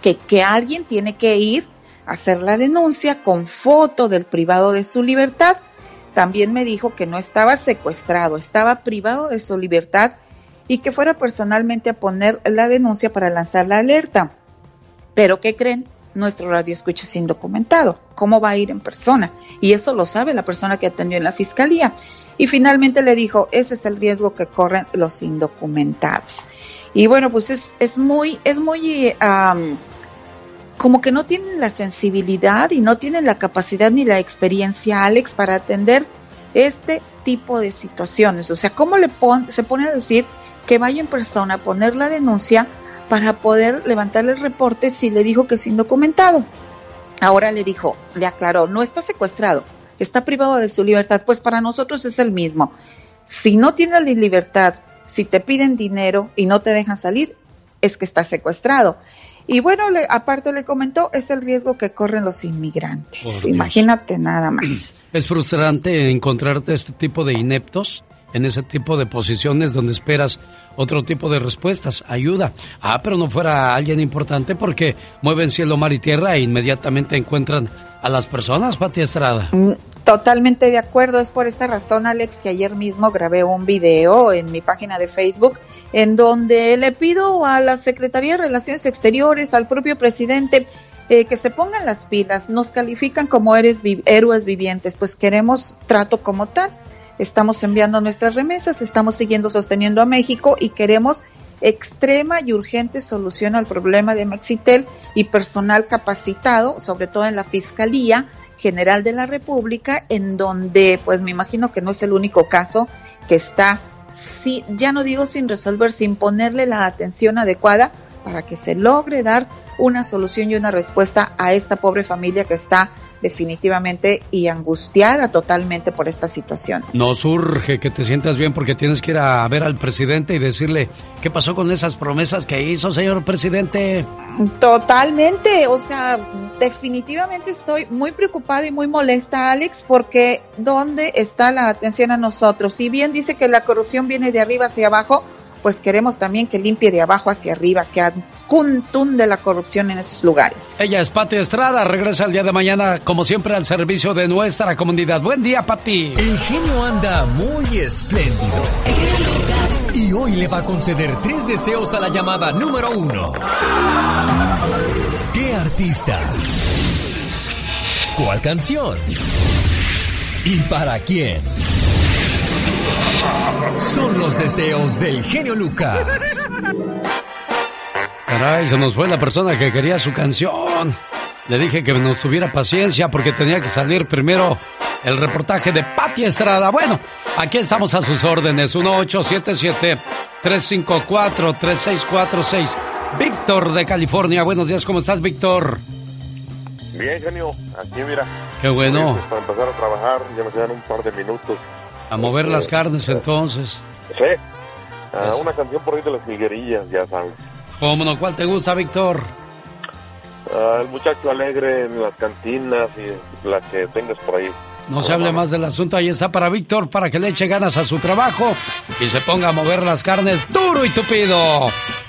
que, que alguien tiene que ir hacer la denuncia con foto del privado de su libertad. También me dijo que no estaba secuestrado, estaba privado de su libertad y que fuera personalmente a poner la denuncia para lanzar la alerta. Pero ¿qué creen? Nuestro radio escucha es indocumentado. ¿Cómo va a ir en persona? Y eso lo sabe la persona que atendió en la fiscalía. Y finalmente le dijo, ese es el riesgo que corren los indocumentados. Y bueno, pues es, es muy, es muy, am, como que no tienen la sensibilidad y no tienen la capacidad ni la experiencia, Alex, para atender este tipo de situaciones. O sea, ¿cómo le pon, se pone a decir que vaya en persona a poner la denuncia para poder levantarle el reporte si le dijo que es indocumentado? Ahora le dijo, le aclaró, no está secuestrado, está privado de su libertad. Pues para nosotros es el mismo. Si no tienes libertad, si te piden dinero y no te dejan salir, es que está secuestrado. Y bueno, le- aparte le comentó, es el riesgo que corren los inmigrantes. Por Dios. Imagínate nada más. Es frustrante encontrarte este tipo de ineptos en ese tipo de posiciones donde esperas otro tipo de respuestas, ayuda. Ah, pero no fuera alguien importante porque mueven cielo, mar y tierra e inmediatamente encuentran a las personas, Pati Estrada. Mm, Totalmente de acuerdo, es por esta razón, Alex, que ayer mismo grabé un video en mi página de Facebook en donde le pido a la Secretaría de Relaciones Exteriores, al propio presidente, eh, que se pongan las pilas. Nos califican como eres vi- héroes vivientes, pues queremos trato como tal. Estamos enviando nuestras remesas, estamos siguiendo sosteniendo a México y queremos extrema y urgente solución al problema de Mexitel y personal capacitado, sobre todo en la Fiscalía General de la República, en donde pues me imagino que no es el único caso que está, sí, ya no digo sin resolver, sin ponerle la atención adecuada para que se logre dar una solución y una respuesta a esta pobre familia que está definitivamente y angustiada totalmente por esta situación. Nos urge que te sientas bien porque tienes que ir a ver al presidente y decirle qué pasó con esas promesas que hizo, señor presidente. Totalmente, o sea, definitivamente estoy muy preocupada y muy molesta, Alex, porque ¿dónde está la atención a nosotros? Si bien dice que la corrupción viene de arriba hacia abajo, pues queremos también que limpie de abajo hacia arriba, que de la corrupción en esos lugares. Ella es Pati Estrada, regresa el día de mañana como siempre al servicio de nuestra comunidad. Buen día, Pati. El genio anda muy espléndido. Y hoy le va a conceder tres deseos a la llamada número uno. ¿Qué artista? ¿Cuál canción? ¿Y para quién? Son los deseos del genio Lucas. Caray, se nos fue la persona que quería su canción. Le dije que nos tuviera paciencia porque tenía que salir primero el reportaje de Pati Estrada. Bueno, aquí estamos a sus órdenes. 1877-354-3646. Víctor de California. Buenos días, ¿cómo estás, Víctor? Bien, genio, aquí mira. Qué bueno. Para empezar a trabajar, ya me quedan un par de minutos. A mover las carnes entonces. Sí. Ah, una canción por ahí de las jilguerillas, ya sabes. ¿Cómo no? ¿Cuál te gusta, Víctor? Ah, el muchacho alegre en las cantinas y la que tengas por ahí. No se hable más del asunto, ahí está para Víctor, para que le eche ganas a su trabajo y se ponga a mover las carnes duro y tupido.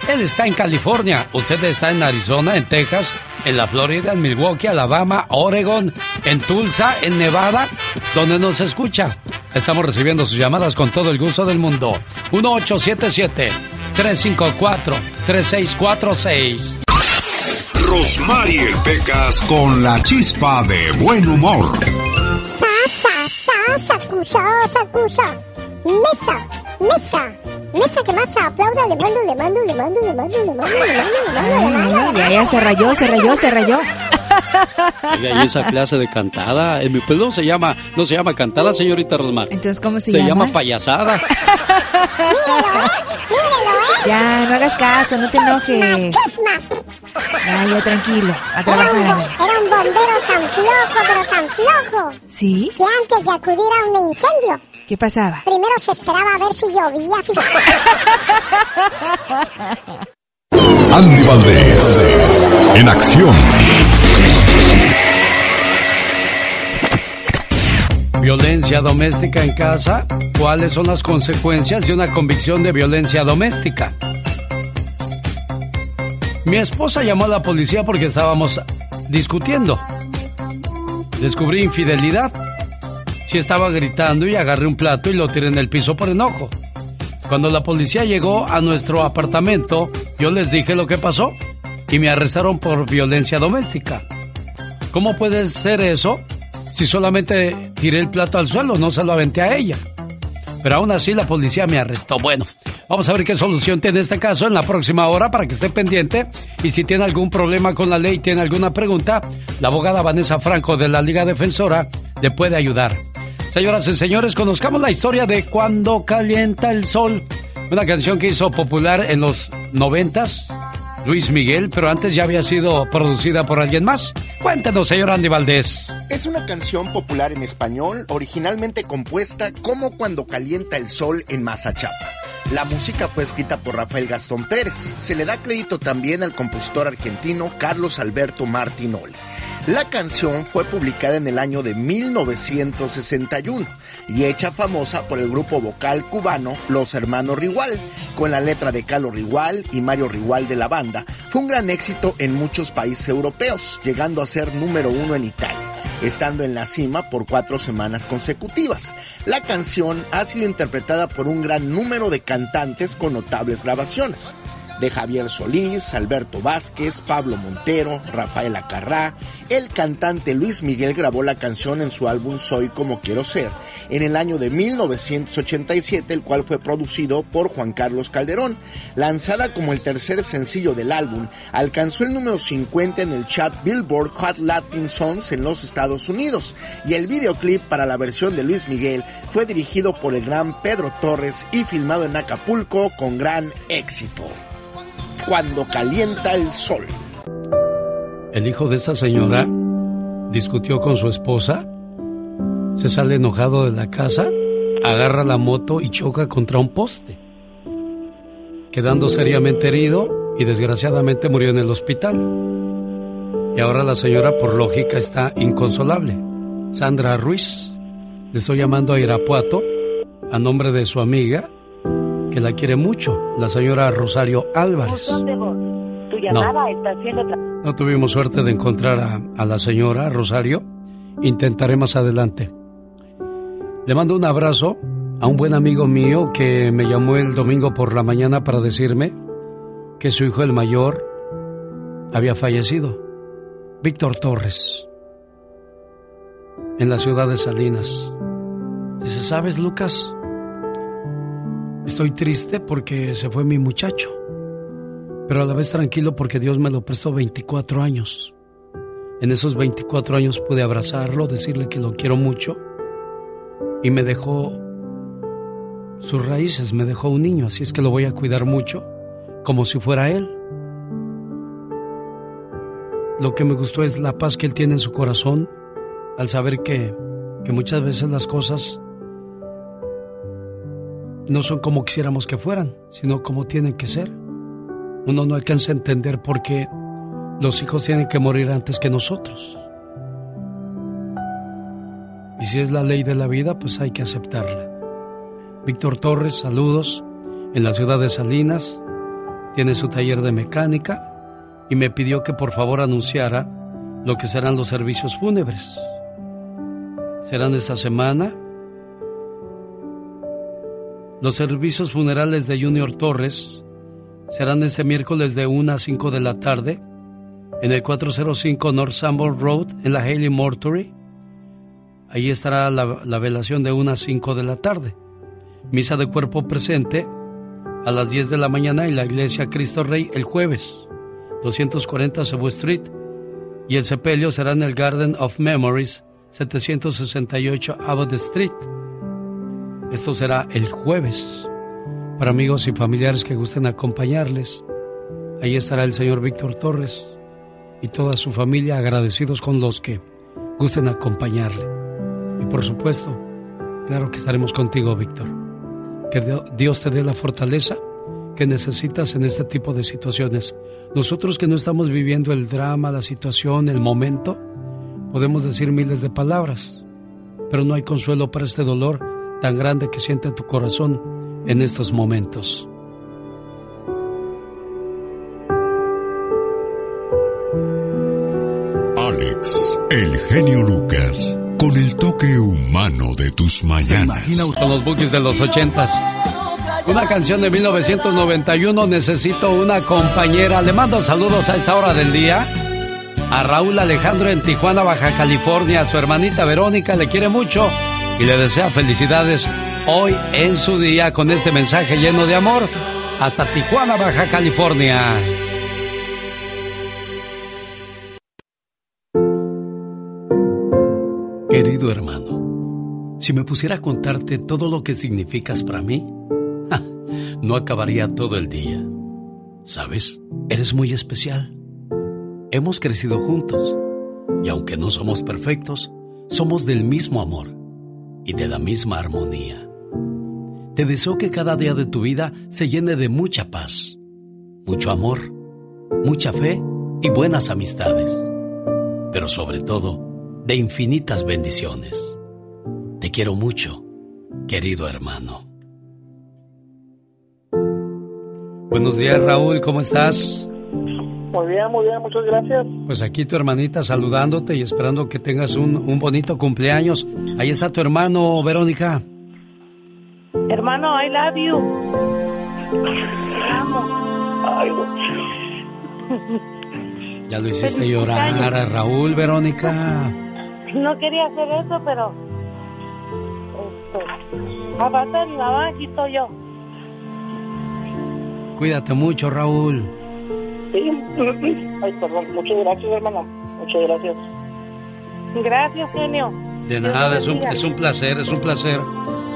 Él está en California, usted está en Arizona, en Texas, en la Florida, en Milwaukee, Alabama, Oregon, en Tulsa, en Nevada, donde nos escucha. Estamos recibiendo sus llamadas con todo el gusto del mundo. 1877-354-3646. Rosmarie Pecas con la chispa de buen humor. Sa, sa, sa, sacusa, sacusa. Mesa, mesa. Mesa que más aplauda, le mando, le mando, le mando, le mando, le mando, le mando, le mando, le mando. Ya, ya se rayó, se rayó, se rayó. Oiga, y esa clase de cantada, en mi pueblo se llama, no se llama cantada, señorita Rosmar. Entonces, ¿cómo se, Se llama? llama payasada. Ya, no hagas caso, no te enojes. Ya, ya, tranquilo, a Era trabajar. un, bo- ándale. era un bombero tan flojo, pero tan flojo, ¿Sí? que antes de acudir a un incendio, ¿Qué pasaba? primero se esperaba a ver si llovía, fíjate. Andy Valdés, en acción. Violencia doméstica en casa. ¿Cuáles son las consecuencias de una convicción de violencia doméstica? Mi esposa llamó a la policía porque estábamos discutiendo. Descubrí infidelidad. Sí estaba gritando y agarré un plato y lo tiré en el piso por enojo. Cuando la policía llegó a nuestro apartamento, yo les dije lo que pasó y me arrestaron por violencia doméstica. ¿Cómo puede ser eso si solamente tiré el plato al suelo, no se lo aventé a ella? Pero aún así la policía me arrestó. Bueno, Vamos a ver qué solución tiene este caso en la próxima hora para que esté pendiente. Y si tiene algún problema con la ley, tiene alguna pregunta, la abogada Vanessa Franco de la Liga Defensora le puede ayudar. Señoras y señores, conozcamos la historia de Cuando calienta el sol. Una canción que hizo popular en los noventas, Luis Miguel, pero antes ya había sido producida por alguien más. Cuéntanos, señor Andy Valdés. Es una canción popular en español, originalmente compuesta como Cuando calienta el sol en Mazachapa. La música fue escrita por Rafael Gastón Pérez. Se le da crédito también al compositor argentino Carlos Alberto Martinoli. La canción fue publicada en el año de 1961 y hecha famosa por el grupo vocal cubano Los Hermanos Rigual, con la letra de Carlos Rigual y Mario Rigual de la banda. Fue un gran éxito en muchos países europeos, llegando a ser número uno en Italia estando en la cima por cuatro semanas consecutivas. La canción ha sido interpretada por un gran número de cantantes con notables grabaciones de Javier Solís, Alberto Vázquez, Pablo Montero, Rafael Acarrá. El cantante Luis Miguel grabó la canción en su álbum Soy como quiero ser en el año de 1987, el cual fue producido por Juan Carlos Calderón. Lanzada como el tercer sencillo del álbum, alcanzó el número 50 en el chat Billboard Hot Latin Songs en los Estados Unidos y el videoclip para la versión de Luis Miguel fue dirigido por el gran Pedro Torres y filmado en Acapulco con gran éxito cuando calienta el sol. El hijo de esa señora discutió con su esposa, se sale enojado de la casa, agarra la moto y choca contra un poste, quedando seriamente herido y desgraciadamente murió en el hospital. Y ahora la señora por lógica está inconsolable. Sandra Ruiz, le estoy llamando a Irapuato a nombre de su amiga que la quiere mucho, la señora Rosario Álvarez. Tu llamada no, no tuvimos suerte de encontrar a, a la señora Rosario. Intentaré más adelante. Le mando un abrazo a un buen amigo mío que me llamó el domingo por la mañana para decirme que su hijo el mayor había fallecido. Víctor Torres, en la ciudad de Salinas. Dice, ¿sabes, Lucas? Estoy triste porque se fue mi muchacho, pero a la vez tranquilo porque Dios me lo prestó 24 años. En esos 24 años pude abrazarlo, decirle que lo quiero mucho y me dejó sus raíces, me dejó un niño, así es que lo voy a cuidar mucho, como si fuera él. Lo que me gustó es la paz que él tiene en su corazón al saber que, que muchas veces las cosas no son como quisiéramos que fueran, sino como tienen que ser. Uno no alcanza a entender por qué los hijos tienen que morir antes que nosotros. Y si es la ley de la vida, pues hay que aceptarla. Víctor Torres, saludos, en la ciudad de Salinas, tiene su taller de mecánica y me pidió que por favor anunciara lo que serán los servicios fúnebres. Serán esta semana los servicios funerales de Junior Torres serán ese miércoles de 1 a 5 de la tarde en el 405 North Sanborn Road en la Haley Mortuary. Ahí estará la, la, velación de 1 a 5 de la tarde. Misa de cuerpo presente a las 10 de la mañana en la iglesia Cristo Rey el jueves, 240 Cebu Street. Y el sepelio será en el Garden of Memories, 768 Abbott Street. Esto será el jueves. Para amigos y familiares que gusten acompañarles, ahí estará el señor Víctor Torres y toda su familia agradecidos con los que gusten acompañarle. Y por supuesto, claro que estaremos contigo, Víctor. Que Dios te dé la fortaleza que necesitas en este tipo de situaciones. Nosotros que no estamos viviendo el drama, la situación, el momento, podemos decir miles de palabras, pero no hay consuelo para este dolor tan grande que siente tu corazón en estos momentos. Alex, el genio Lucas, con el toque humano de tus mañanas. Con los bookies de los ochentas. Una canción de 1991, necesito una compañera. Le mando saludos a esta hora del día. A Raúl Alejandro en Tijuana, Baja California. A su hermanita Verónica le quiere mucho y le desea felicidades hoy en su día con este mensaje lleno de amor hasta Tijuana, Baja California. Querido hermano, si me pusiera a contarte todo lo que significas para mí, no acabaría todo el día. ¿Sabes? Eres muy especial. Hemos crecido juntos y aunque no somos perfectos, somos del mismo amor y de la misma armonía. Te deseo que cada día de tu vida se llene de mucha paz, mucho amor, mucha fe y buenas amistades, pero sobre todo de infinitas bendiciones. Te quiero mucho, querido hermano. Buenos días Raúl, ¿cómo estás? Muy bien, muy bien, muchas gracias. Pues aquí tu hermanita saludándote y esperando que tengas un, un bonito cumpleaños. Ahí está tu hermano, Verónica. Hermano, I love you. Ay, Ya lo hiciste llorar a Raúl, Verónica. No quería hacer eso, pero. Aparte de mi mamá, aquí estoy yo. Cuídate mucho, Raúl. Sí. Ay, perdón. Muchas gracias, hermano. Muchas gracias. Gracias, genio. De nada, es un, es un placer, es un placer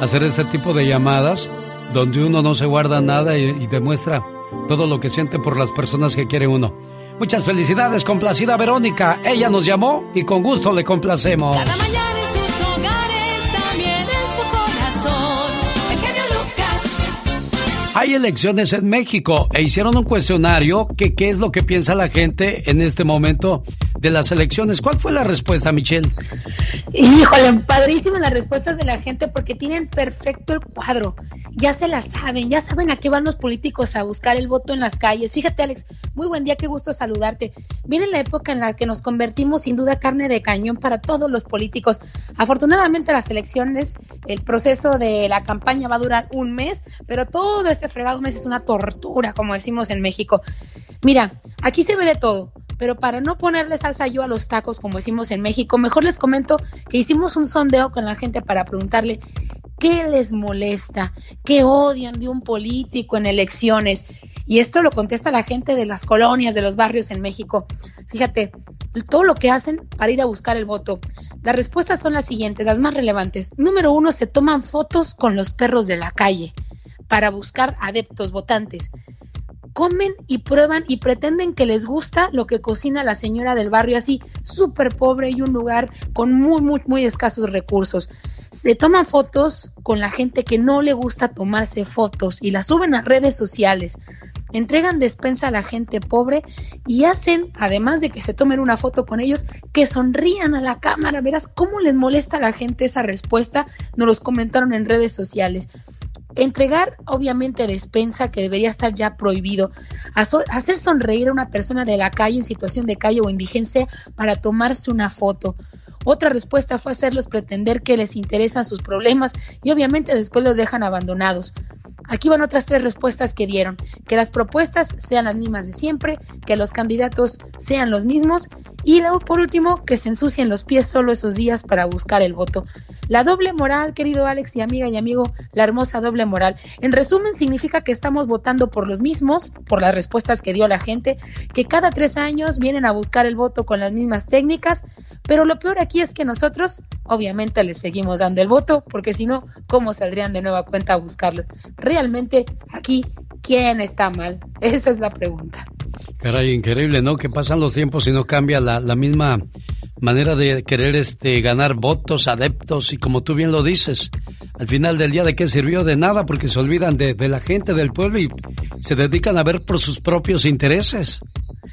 hacer este tipo de llamadas donde uno no se guarda nada y, y demuestra todo lo que siente por las personas que quiere uno. Muchas felicidades, complacida Verónica. Ella nos llamó y con gusto le complacemos. Cada mañana Hay elecciones en México e hicieron un cuestionario que qué es lo que piensa la gente en este momento de las elecciones. ¿Cuál fue la respuesta, Michelle? Híjole, padrísimas las respuestas de la gente porque tienen perfecto el cuadro. Ya se la saben, ya saben a qué van los políticos a buscar el voto en las calles. Fíjate, Alex, muy buen día, qué gusto saludarte. Viene la época en la que nos convertimos sin duda carne de cañón para todos los políticos. Afortunadamente las elecciones, el proceso de la campaña va a durar un mes, pero todo ese fregado mes es una tortura, como decimos en México. Mira, aquí se ve de todo pero para no ponerle salsa yo a los tacos, como decimos en México, mejor les comento que hicimos un sondeo con la gente para preguntarle qué les molesta, qué odian de un político en elecciones. Y esto lo contesta la gente de las colonias, de los barrios en México. Fíjate, todo lo que hacen para ir a buscar el voto. Las respuestas son las siguientes, las más relevantes. Número uno, se toman fotos con los perros de la calle para buscar adeptos votantes comen y prueban y pretenden que les gusta lo que cocina la señora del barrio así, súper pobre y un lugar con muy, muy, muy escasos recursos. Se toman fotos con la gente que no le gusta tomarse fotos y las suben a redes sociales. Entregan despensa a la gente pobre y hacen, además de que se tomen una foto con ellos, que sonrían a la cámara. Verás cómo les molesta a la gente esa respuesta. Nos los comentaron en redes sociales. Entregar, obviamente, despensa, que debería estar ya prohibido. Hacer sonreír a una persona de la calle en situación de calle o indigencia para tomarse una foto. Otra respuesta fue hacerlos pretender que les interesan sus problemas y obviamente después los dejan abandonados. Aquí van otras tres respuestas que dieron. Que las propuestas sean las mismas de siempre, que los candidatos sean los mismos y por último, que se ensucien los pies solo esos días para buscar el voto. La doble moral, querido Alex y amiga y amigo, la hermosa doble moral. En resumen, significa que estamos votando por los mismos, por las respuestas que dio la gente, que cada tres años vienen a buscar el voto con las mismas técnicas, pero lo peor aquí es que nosotros, obviamente, les seguimos dando el voto, porque si no, ¿cómo saldrían de nueva cuenta a buscarlo? Realmente, aquí, ¿quién está mal? Esa es la pregunta. Caray, increíble, ¿no? Que pasan los tiempos y no cambia la, la misma manera de querer este ganar votos, adeptos y como tú bien lo dices, al final del día de qué sirvió de nada porque se olvidan de, de la gente del pueblo y se dedican a ver por sus propios intereses.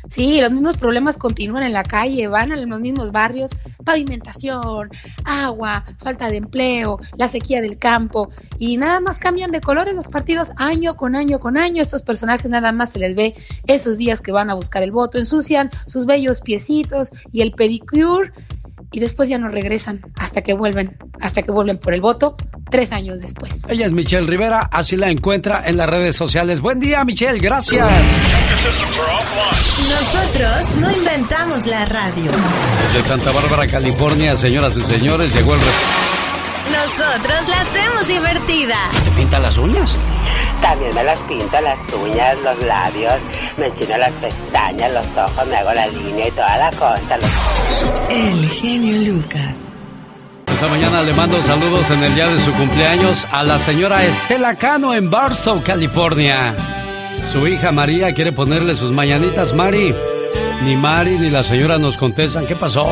Sí, los mismos problemas continúan en la calle, van a los mismos barrios, pavimentación, agua, falta de empleo, la sequía del campo, y nada más cambian de colores los partidos año con año con año. Estos personajes nada más se les ve esos días que van a buscar el voto, ensucian sus bellos piecitos y el pedicure y después ya no regresan hasta que vuelven, hasta que vuelven por el voto tres años después. Ella es Michelle Rivera, así la encuentra en las redes sociales. Buen día, Michelle, gracias. Nosotros no inventamos la radio. Desde Santa Bárbara, California, señoras y señores, llegó el... nosotros la hacemos divertida. ¿Te pinta las uñas? También me las pinto, las uñas, los labios, me enchino las pestañas, los ojos, me hago la línea y toda la cosa. los- El genio Lucas. Esta mañana le mando saludos en el día de su cumpleaños a la señora Estela Cano en Barstow, California. Su hija María quiere ponerle sus mañanitas, Mari. Ni Mari ni la señora nos contestan. ¿Qué pasó?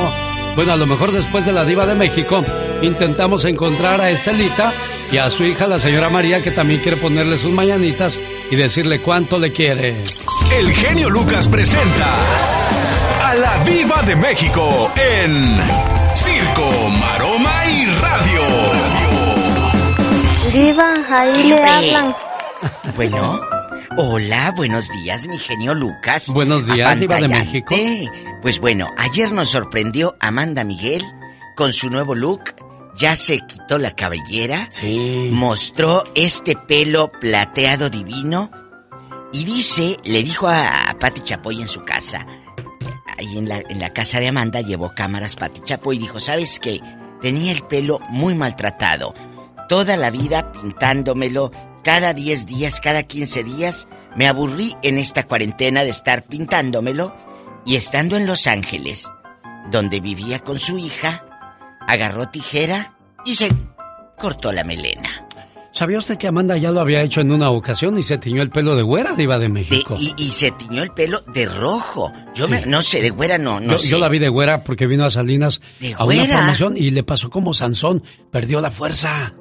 Bueno, a lo mejor después de la diva de México intentamos encontrar a Estelita y a su hija, la señora María, que también quiere ponerle sus mañanitas y decirle cuánto le quiere. El genio Lucas presenta a la Viva de México en Circo, Maroma y Radio. Diva, ahí le hablan. Bueno, hola, buenos días, mi genio Lucas. Buenos días, Diva de Apantallante. Pues bueno, ayer nos sorprendió Amanda Miguel con su nuevo look. Ya se quitó la cabellera. Mostró este pelo plateado divino. Y dice, le dijo a, a Pati Chapoy en su casa. Ahí en la, en la casa de Amanda llevó cámaras Pati Chapoy y dijo, ¿sabes qué? Tenía el pelo muy maltratado. Toda la vida pintándomelo, cada 10 días, cada 15 días. Me aburrí en esta cuarentena de estar pintándomelo. Y estando en Los Ángeles, donde vivía con su hija, agarró tijera y se cortó la melena. ¿Sabía usted que Amanda ya lo había hecho en una ocasión y se tiñó el pelo de güera, diva de México? Y, y se tiñó el pelo de rojo. Yo Sí. me, no sé, de güera no, no yo, sé. yo la vi de güera porque vino a Salinas ¿De a una promoción y le pasó como Sansón, perdió la fuerza.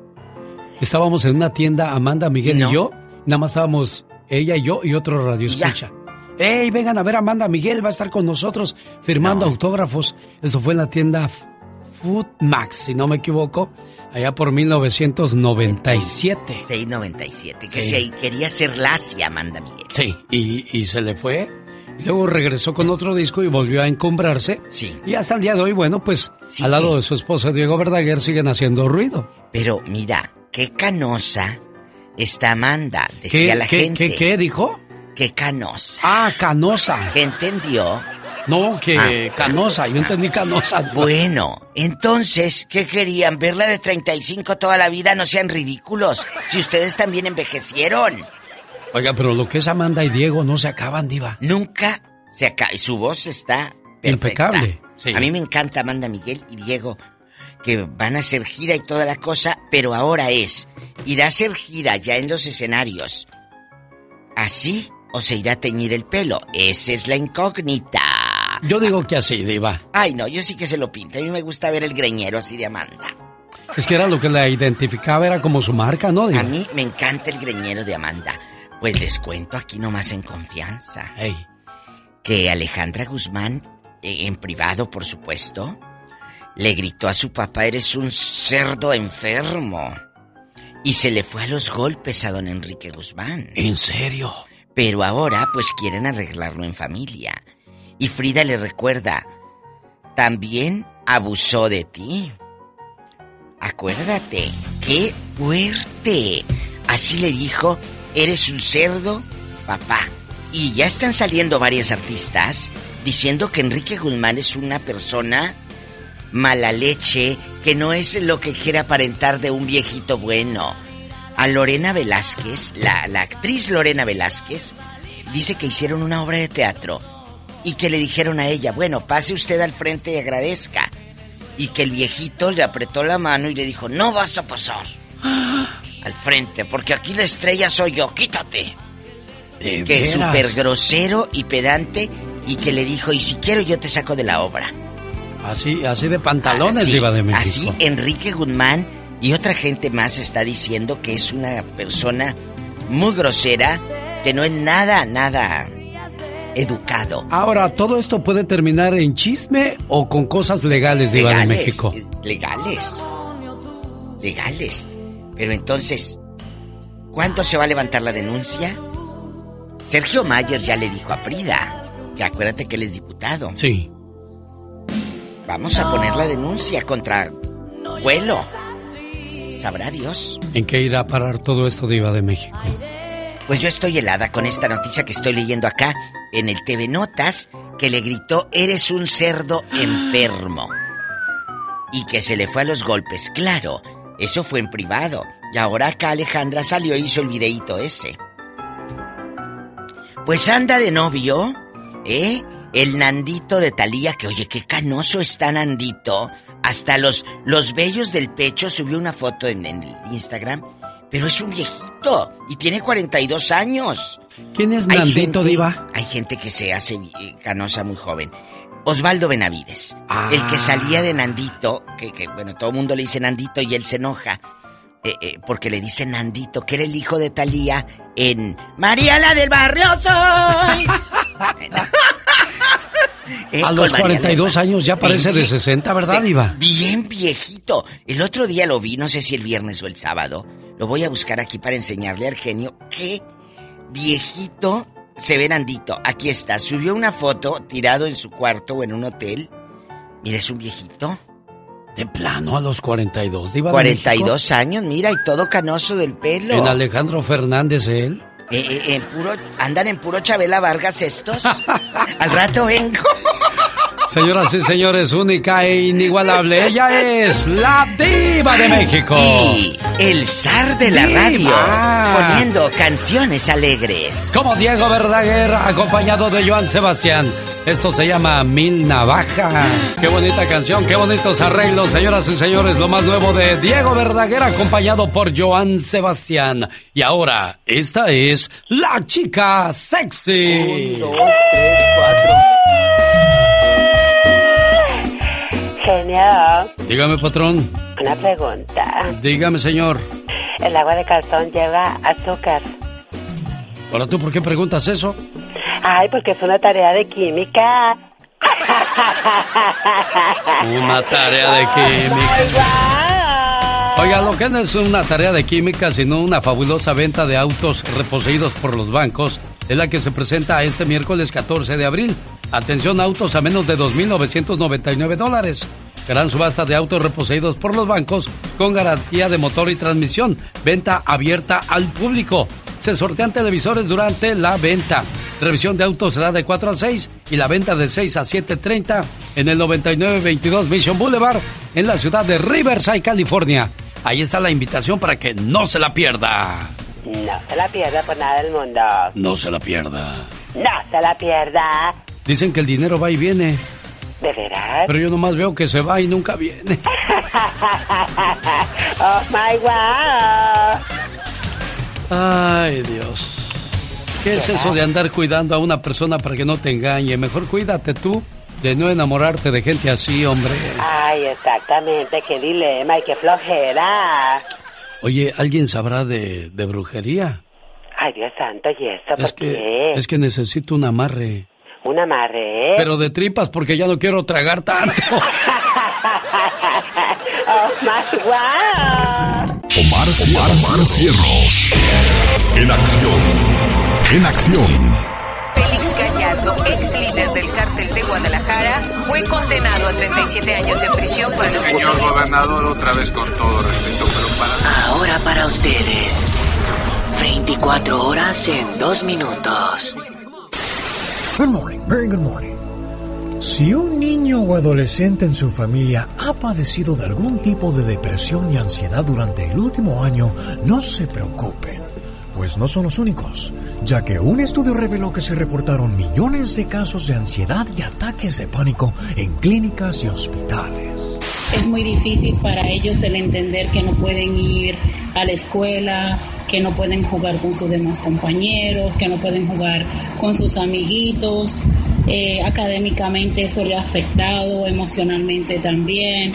Estábamos en una tienda, Amanda, Miguel y yo, nada más estábamos ella y yo y otro radio escucha. ¡Ey, vengan a ver a Amanda Miguel! Va a estar con nosotros firmando autógrafos. Esto fue en la tienda Food Max, si no me equivoco, allá por 1997. 697, que Sí. se quería ser lacia Amanda Miguel. Sí, y, y se le fue. Luego regresó con otro disco y volvió a encumbrarse. Sí. Y hasta el día de hoy, bueno, pues al lado de su esposo Diego Verdaguer siguen haciendo ruido. Pero mira, qué canosa está Amanda, decía ¿Qué, la qué, gente. qué, qué dijo? Qué canosa. Ah, canosa. ¿Qué entendió? No, que Ah. canosa, yo entendí canosa. Bueno, entonces, ¿qué querían? ¿Verla de 35 toda la vida? No sean ridículos. Si ustedes también envejecieron. Oiga, pero lo que es Amanda y Diego no se acaban, diva. Nunca se acaba. Y su voz está perfecta. Impecable, sí. A mí me encanta Amanda Miguel y Diego, que van a hacer gira y toda la cosa, pero ahora es, ¿irá a hacer gira ya en los escenarios? ¿Así o se irá a teñir el pelo? Esa es la incógnita. Yo digo que así, diva. Ay, no, yo sí que se lo pinto. A mí me gusta ver el greñero así de Amanda. Es que era lo que la identificaba, era como su marca, ¿no? diva? A mí me encanta el greñero de Amanda. Pues les cuento aquí nomás en confianza. Que Alejandra Guzmán, eh, en privado por supuesto, le gritó a su papá, eres un cerdo enfermo. Y se le fue a los golpes a don Enrique Guzmán. ¿En serio? Pero ahora pues quieren arreglarlo en familia. Y Frida le recuerda, también abusó de ti. Acuérdate, qué fuerte. Así le dijo, eres un cerdo, papá. Y ya están saliendo varias artistas diciendo que Enrique Guzmán es una persona mala leche, que no es lo que quiere aparentar de un viejito bueno. A Lorena Velázquez, la, la actriz Lorena Velázquez, dice que hicieron una obra de teatro y que le dijeron a ella, bueno, pase usted al frente y agradezca. Y que el viejito le apretó la mano y le dijo, no vas a pasar al frente, porque aquí la estrella soy yo, quítate. ¿De que es súper grosero y pedante y que le dijo, y si quiero yo te saco de la obra. Así, así de pantalones, Así- diva de México. Así Enrique Guzmán y otra gente más está diciendo que es una persona muy grosera, que no es nada, nada educado. Ahora, ¿todo esto puede terminar en chisme o con cosas legales, de Legales, México? eh, Legales. Legales. Pero entonces, ¿cuándo se va a levantar la denuncia? Sergio Mayer ya le dijo a Frida que acuérdate que él es diputado. Sí. Vamos a poner la denuncia contra Vuelo. Sabrá Dios. ¿En qué irá a parar todo esto, diva de México? Pues yo estoy helada con esta noticia que estoy leyendo acá en el TV Notas, que le gritó, eres un cerdo enfermo. Y que se le fue a los golpes. Claro, Eso fue en privado. Y ahora acá Alejandra salió y hizo el videíto ese. Pues anda de novio, ¿eh? El Nandito de Talía, que oye, qué canoso está Nandito. Hasta los, los vellos del pecho subió una foto en, en el Instagram. Pero es un viejito y tiene 42 años. ¿Quién es Nandito, gente- Diva? Hay gente que se hace eh, canosa muy joven. Osvaldo Benavides, Ah. el que salía de Nandito, que, que, bueno, todo el mundo le dice Nandito y él se enoja. eh, eh, porque le dice Nandito, que era el hijo de Talía en María la del barrio soy. Eh, A los María 42 Lerma. años ya parece de Bien- 60, ¿verdad, Diva? Bien viejito. El otro día lo vi, no sé si el viernes o el sábado. Lo voy a buscar aquí para enseñarle al genio qué viejito se ve Nandito. Aquí está. Subió una foto tirado en su cuarto o en un hotel. Mira, es un viejito. De plano, a los 42, Diva. de 42 años, mira, y todo canoso del pelo. En Alejandro Fernández, él. Eh, eh, en puro, andan en puro Chabela Vargas estos. Al rato vengo. Señoras y señores, única e inigualable. Ella es la Diva de México. Y el zar de la Diva. radio. Poniendo canciones alegres. Como Diego Verdaguer, acompañado de Joan Sebastián. Esto se llama Mil Navajas. Qué bonita canción, qué bonitos arreglos, señoras y señores. Lo más nuevo de Diego Verdaguer, acompañado por Joan Sebastián. Y ahora, esta es La Chica Sexy. Un, dos, tres, cuatro. Genio, Dígame, patrón. una pregunta. Dígame, señor. El agua de calzón lleva azúcar. Ahora, ¿tú por qué preguntas eso? Ay, porque es una tarea de química. Una tarea de química. Oiga, lo que no es una tarea de química, sino una fabulosa venta de autos reposeídos por los bancos, es la que se presenta este miércoles 14 de abril. Atención, autos a menos de 2.999 dólares. Gran subasta de autos reposeídos por los bancos con garantía de motor y transmisión. Venta abierta al público. Se sortean televisores durante la venta. Revisión de autos será de 4 a 6 y la venta de 6 a 7.30 en el 9922 Mission Boulevard en la ciudad de Riverside, California. Ahí está la invitación para que no se la pierda. No se la pierda por nada del mundo. No se la pierda. No se la pierda. Dicen que el dinero va y viene, ¿De veras? pero yo nomás veo que se va y nunca viene. oh my wow. Ay, Dios. ¿Qué es eso de andar cuidando a una persona para que no te engañe? Mejor cuídate tú de no enamorarte de gente así, hombre. Ay, exactamente, qué dilema y qué flojera. Oye, ¿alguien sabrá de, de brujería? Ay, Dios santo, ¿y esto Es por que, qué? es que necesito un amarre. Un amarre. Pero de tripas porque ya no quiero tragar tanto. oh my wow. Omar, Omar, Omar Cierros. En acción. En acción. Félix Gallardo, ex líder del cártel de Guadalajara, fue condenado a 37 años de prisión por el Señor gobernador, otra vez con todo respeto, pero para... Ahora para ustedes. 24 horas en 2 minutos. Good morning. Si un niño o adolescente en su familia ha padecido de algún tipo de depresión y ansiedad durante el último año, no se preocupen, pues no son los únicos, ya que un estudio reveló que se reportaron millones de casos de ansiedad y ataques de pánico en clínicas y hospitales. Es muy difícil para ellos el entender que no pueden ir a la escuela, que no pueden jugar con sus demás compañeros, que no pueden jugar con sus amiguitos. Eh, académicamente eso le ha afectado, emocionalmente también.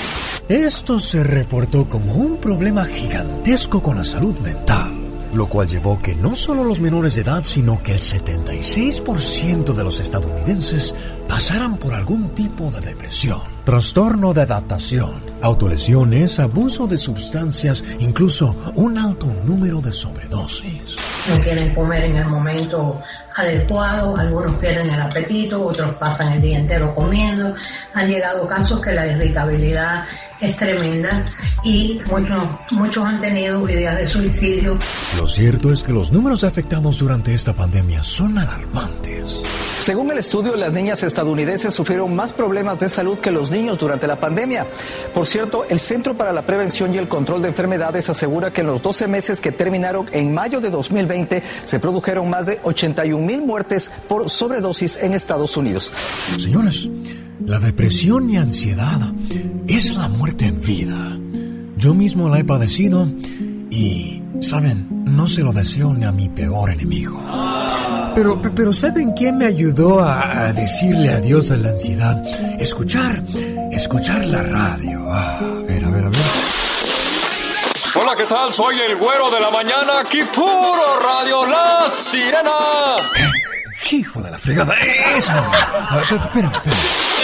Esto se reportó como un problema gigantesco con la salud mental, lo cual llevó que no solo los menores de edad, sino que el 76% de los estadounidenses pasaran por algún tipo de depresión, trastorno de adaptación, autolesiones, abuso de sustancias, incluso un alto número de sobredosis. no quieren comer en el momento adecuado, algunos pierden el apetito, otros pasan el día entero comiendo. Han llegado casos que la irritabilidad es tremenda y muchos, muchos han tenido ideas de suicidio. Lo cierto es que los números afectados durante esta pandemia son alarmantes. Según el estudio, las niñas estadounidenses sufrieron más problemas de salud que los niños durante la pandemia. Por cierto, el Centro para la Prevención y el Control de Enfermedades asegura que en los 12 meses que terminaron en mayo de 2020 se produjeron más de 81 mil muertes por sobredosis en Estados Unidos. Señores, la depresión y ansiedad es la muerte en vida. Yo mismo la he padecido y, ¿saben? No se lo deseo ni a mi peor enemigo. Pero, pero ¿saben quién me ayudó a, a decirle adiós a la ansiedad? Escuchar, escuchar la radio. Ah, a ver, a ver, a ver. Hola, ¿qué tal? Soy el güero de la mañana, aquí puro Radio La Sirena. Hijo de la fregada, esa. Espérame, espérame.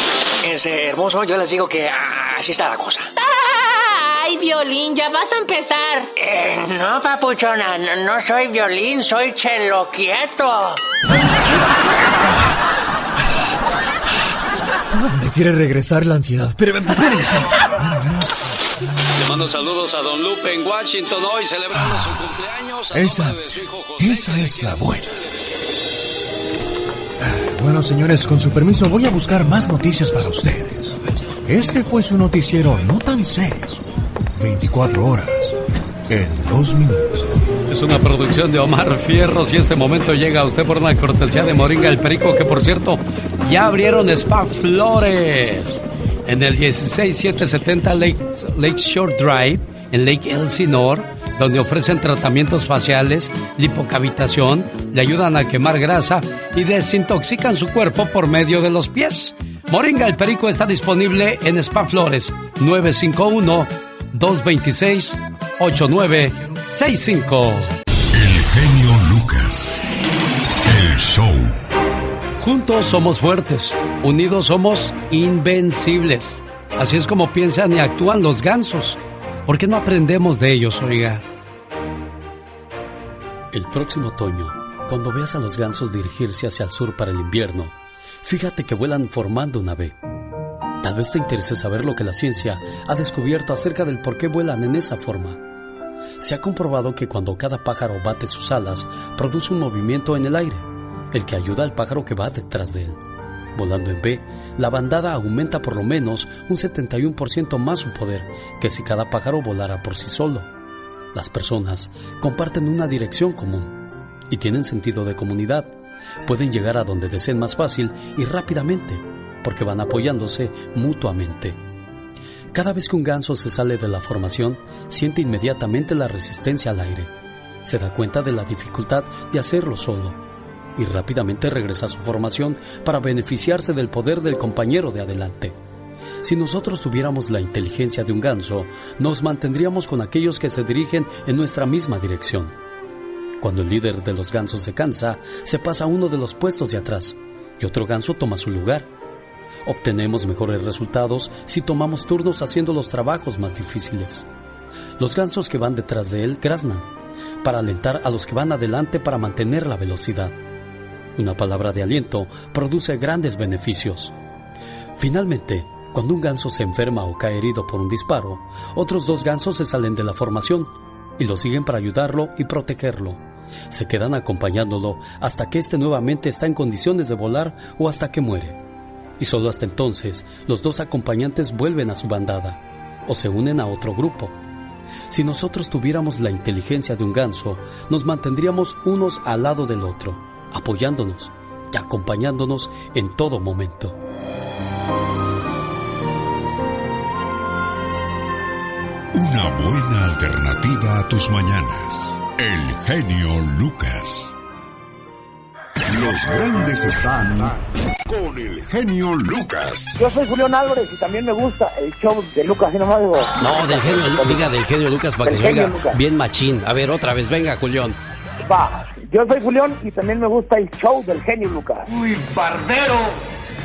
Este, hermoso, yo les digo que ah, así está la cosa. Ay, violín, ya vas a empezar. Eh, no, papuchona, no, no soy violín, soy chelo quieto. Me quiere regresar la ansiedad. Espérame, espérame. Le mando saludos a Don Lupe en Washington hoy celebrando su cumpleaños. a Esa, su hijo José, esa es la buena. Bueno, señores, con su permiso voy a buscar más noticias para ustedes. Este fue su noticiero no tan serio. 24 horas en dos minutos. Es una producción de Omar Fierros y este momento llega a usted por una cortesía de Moringa el Perico, que por cierto, ya abrieron Spa Flores en el 16770 Lake, Lakeshore Drive, en Lake Elsinore, donde ofrecen tratamientos faciales, lipocavitación, le ayudan a quemar grasa y desintoxican su cuerpo por medio de los pies. Moringa el Perico está disponible en Spa Flores 951 226 8965. El genio Lucas. El show. Juntos somos fuertes, unidos somos invencibles. Así es como piensan y actúan los gansos. ¿Por qué no aprendemos de ellos, oiga? El próximo otoño, cuando veas a los gansos dirigirse hacia el sur para el invierno, fíjate que vuelan formando una V. Tal vez te interese saber lo que la ciencia ha descubierto acerca del por qué vuelan en esa forma. Se ha comprobado que cuando cada pájaro bate sus alas, produce un movimiento en el aire, el que ayuda al pájaro que va detrás de él. Volando en V, la bandada aumenta por lo menos un 71% más su poder que si cada pájaro volara por sí solo. Las personas comparten una dirección común y tienen sentido de comunidad. Pueden llegar a donde deseen más fácil y rápidamente porque van apoyándose mutuamente. Cada vez que un ganso se sale de la formación, siente inmediatamente la resistencia al aire. Se da cuenta de la dificultad de hacerlo solo y rápidamente regresa a su formación para beneficiarse del poder del compañero de adelante. Si nosotros tuviéramos la inteligencia de un ganso, nos mantendríamos con aquellos que se dirigen en nuestra misma dirección. Cuando el líder de los gansos se cansa, se pasa a uno de los puestos de atrás y otro ganso toma su lugar. Obtenemos mejores resultados si tomamos turnos haciendo los trabajos más difíciles. Los gansos que van detrás de él graznan para alentar a los que van adelante para mantener la velocidad. Una palabra de aliento produce grandes beneficios. Finalmente, cuando un ganso se enferma o cae herido por un disparo, otros dos gansos se salen de la formación y lo siguen para ayudarlo y protegerlo. Se quedan acompañándolo hasta que éste nuevamente está en condiciones de volar o hasta que muere. Y solo hasta entonces los dos acompañantes vuelven a su bandada o se unen a otro grupo. Si nosotros tuviéramos la inteligencia de un ganso, nos mantendríamos unos al lado del otro, apoyándonos y acompañándonos en todo momento. Una buena alternativa a tus mañanas. El genio Lucas. Los grandes están con el genio Lucas. Yo soy Julián Álvarez y también me gusta el show de Lucas, y nomás digo. No, del genio, Lu- diga del genio Lucas para que se oiga Lucas. bien machín. A ver, otra vez, venga, Julián. Va, yo soy Julián y también me gusta el show del genio Lucas. Uy, barbero,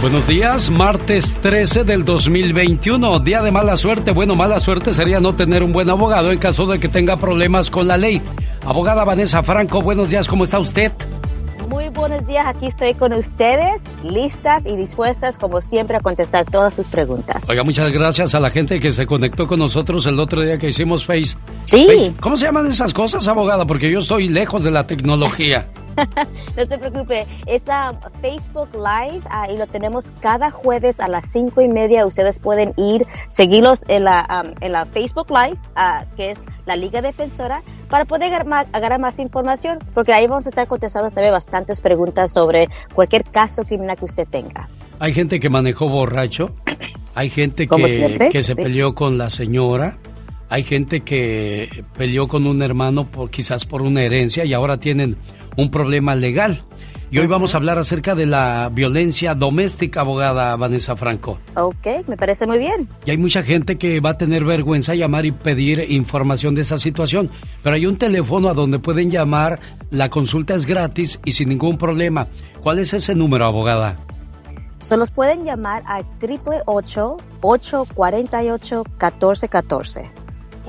Buenos días, martes 13 del 2021, día de mala suerte. Bueno, mala suerte sería no tener un buen abogado en caso de que tenga problemas con la ley. Abogada Vanessa Franco, buenos días, ¿cómo está usted? Muy buenos días, aquí estoy con ustedes, listas y dispuestas como siempre a contestar todas sus preguntas. Oiga, muchas gracias a la gente que se conectó con nosotros el otro día que hicimos Face. Sí. ¿Cómo se llaman esas cosas, abogada? Porque yo estoy lejos de la tecnología. no se preocupe, es um, Facebook Live y lo tenemos cada jueves a las cinco y media. Ustedes pueden ir, seguirlos en la, um, en la Facebook Live, ah, que es la Liga Defensora, para poder agarrar más información, porque ahí vamos a estar contestando también bastantes preguntas sobre cualquier caso criminal que usted tenga. Hay gente que manejó borracho, hay gente que, que se peleó con la señora. Hay gente que peleó con un hermano por, quizás por una herencia y ahora tienen un problema legal. Y hoy vamos a hablar acerca de la violencia doméstica, abogada Vanessa Franco. Ok, me parece muy bien. Y hay mucha gente que va a tener vergüenza llamar y pedir información de esa situación. Pero hay un teléfono a donde pueden llamar, la consulta es gratis y sin ningún problema. ¿Cuál es ese número, abogada? Se los pueden llamar al 888-848-1414.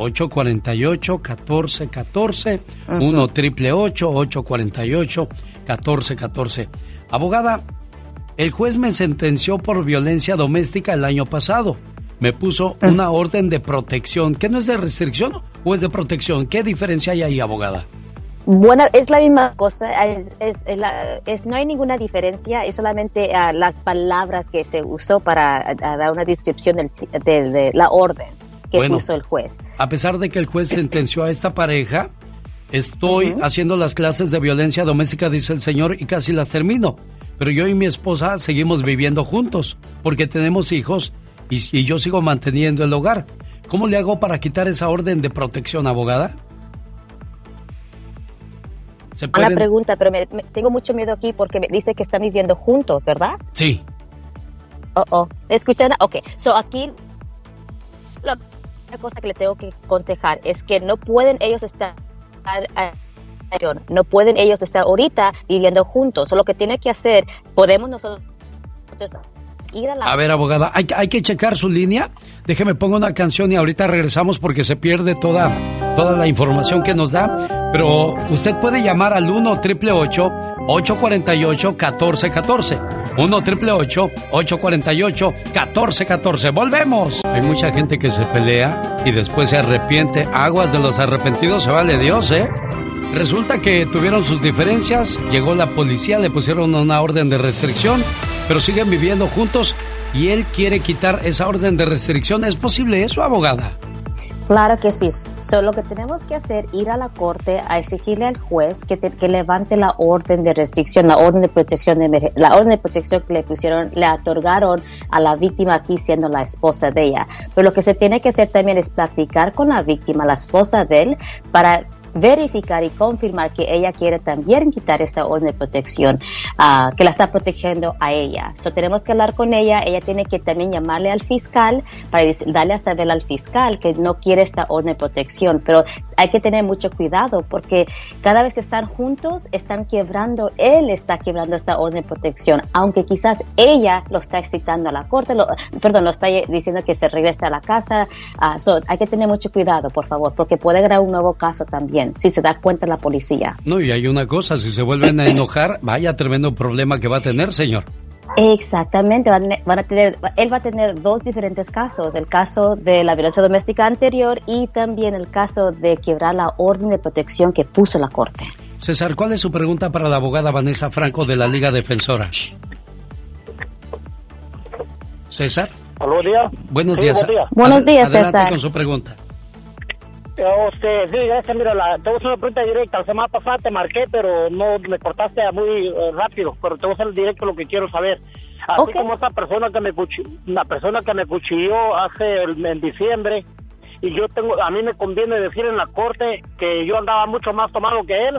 848-1414, 1 triple 848-1414. Abogada, el juez me sentenció por violencia doméstica el año pasado. Me puso mm. una orden de protección. ¿Qué no es de restricción o es de protección? ¿Qué diferencia hay ahí, abogada? Bueno, es la misma cosa, es, no hay ninguna diferencia, es solamente ah, las palabras que se usó para ah, dar una descripción de la orden que puso el juez. A pesar de que el juez sentenció a esta pareja, estoy haciendo las clases de violencia doméstica, dice el señor, y casi las termino. Pero yo y mi esposa seguimos viviendo juntos, porque tenemos hijos y, yo sigo manteniendo el hogar. ¿Cómo le hago para quitar esa orden de protección, abogada? ¿Se Una pregunta, pero tengo mucho miedo aquí porque me dice que están viviendo juntos, ¿verdad? Sí. Oh, oh. ¿Escuchan? Ok. So aquí cosa que le tengo que aconsejar es que no pueden ellos estar no pueden ellos estar ahorita viviendo juntos. lo que tiene que hacer, podemos nosotros ir a la... A ver, abogada, hay, hay que checar su línea. Déjeme pongo una canción y ahorita regresamos porque se pierde toda, toda la información que nos da. Pero usted puede llamar al 1 888 848 1414 1 triple 848 1414 Volvemos. Hay mucha gente que se pelea y después se arrepiente. Aguas de los arrepentidos se vale Dios, ¿eh? Resulta que tuvieron sus diferencias, llegó la policía, le pusieron una orden de restricción, pero siguen viviendo juntos y él quiere quitar esa orden de restricción. ¿Es posible eso, abogada? Claro que sí. Solo lo que tenemos que hacer ir a la corte a exigirle al juez que, que levante la orden de restricción, la orden de protección de la orden de protección que le pusieron, le otorgaron a la víctima aquí siendo la esposa de ella. Pero lo que se tiene que hacer también es platicar con la víctima, la esposa de él, para verificar y confirmar que ella quiere también quitar esta orden de protección uh, que la está protegiendo a ella. So, tenemos que hablar con ella, ella tiene que también llamarle al fiscal para darle a saber al fiscal que no quiere esta orden de protección, pero hay que tener mucho cuidado porque cada vez que están juntos están quebrando, él está quebrando esta orden de protección, aunque quizás ella lo está excitando a la corte, lo, perdón, lo está diciendo que se regrese a la casa, uh, so, hay que tener mucho cuidado, por favor, porque puede haber un nuevo caso también si se da cuenta la policía. No, y hay una cosa, si se vuelven a enojar, vaya tremendo problema que va a tener, señor. Exactamente, van, a tener, él va a tener dos diferentes casos, el caso de la violencia doméstica anterior y también el caso de quebrar la orden de protección que puso la Corte. César, ¿cuál es su pregunta para la abogada Vanessa Franco de la Liga Defensora? César. Buenos días. Buenos días. Buenos días, César. con su pregunta. Usted, sí, gracias, mira, la, te voy a hacer una pregunta directa. La semana pasada te marqué, pero no me cortaste muy eh, rápido, pero te voy a hacer directo lo que quiero saber. Así como esa persona que me cuchilló, la persona que me cuchilló hace en diciembre, y yo tengo, a mí me conviene decir en la corte que yo andaba mucho más tomado que él.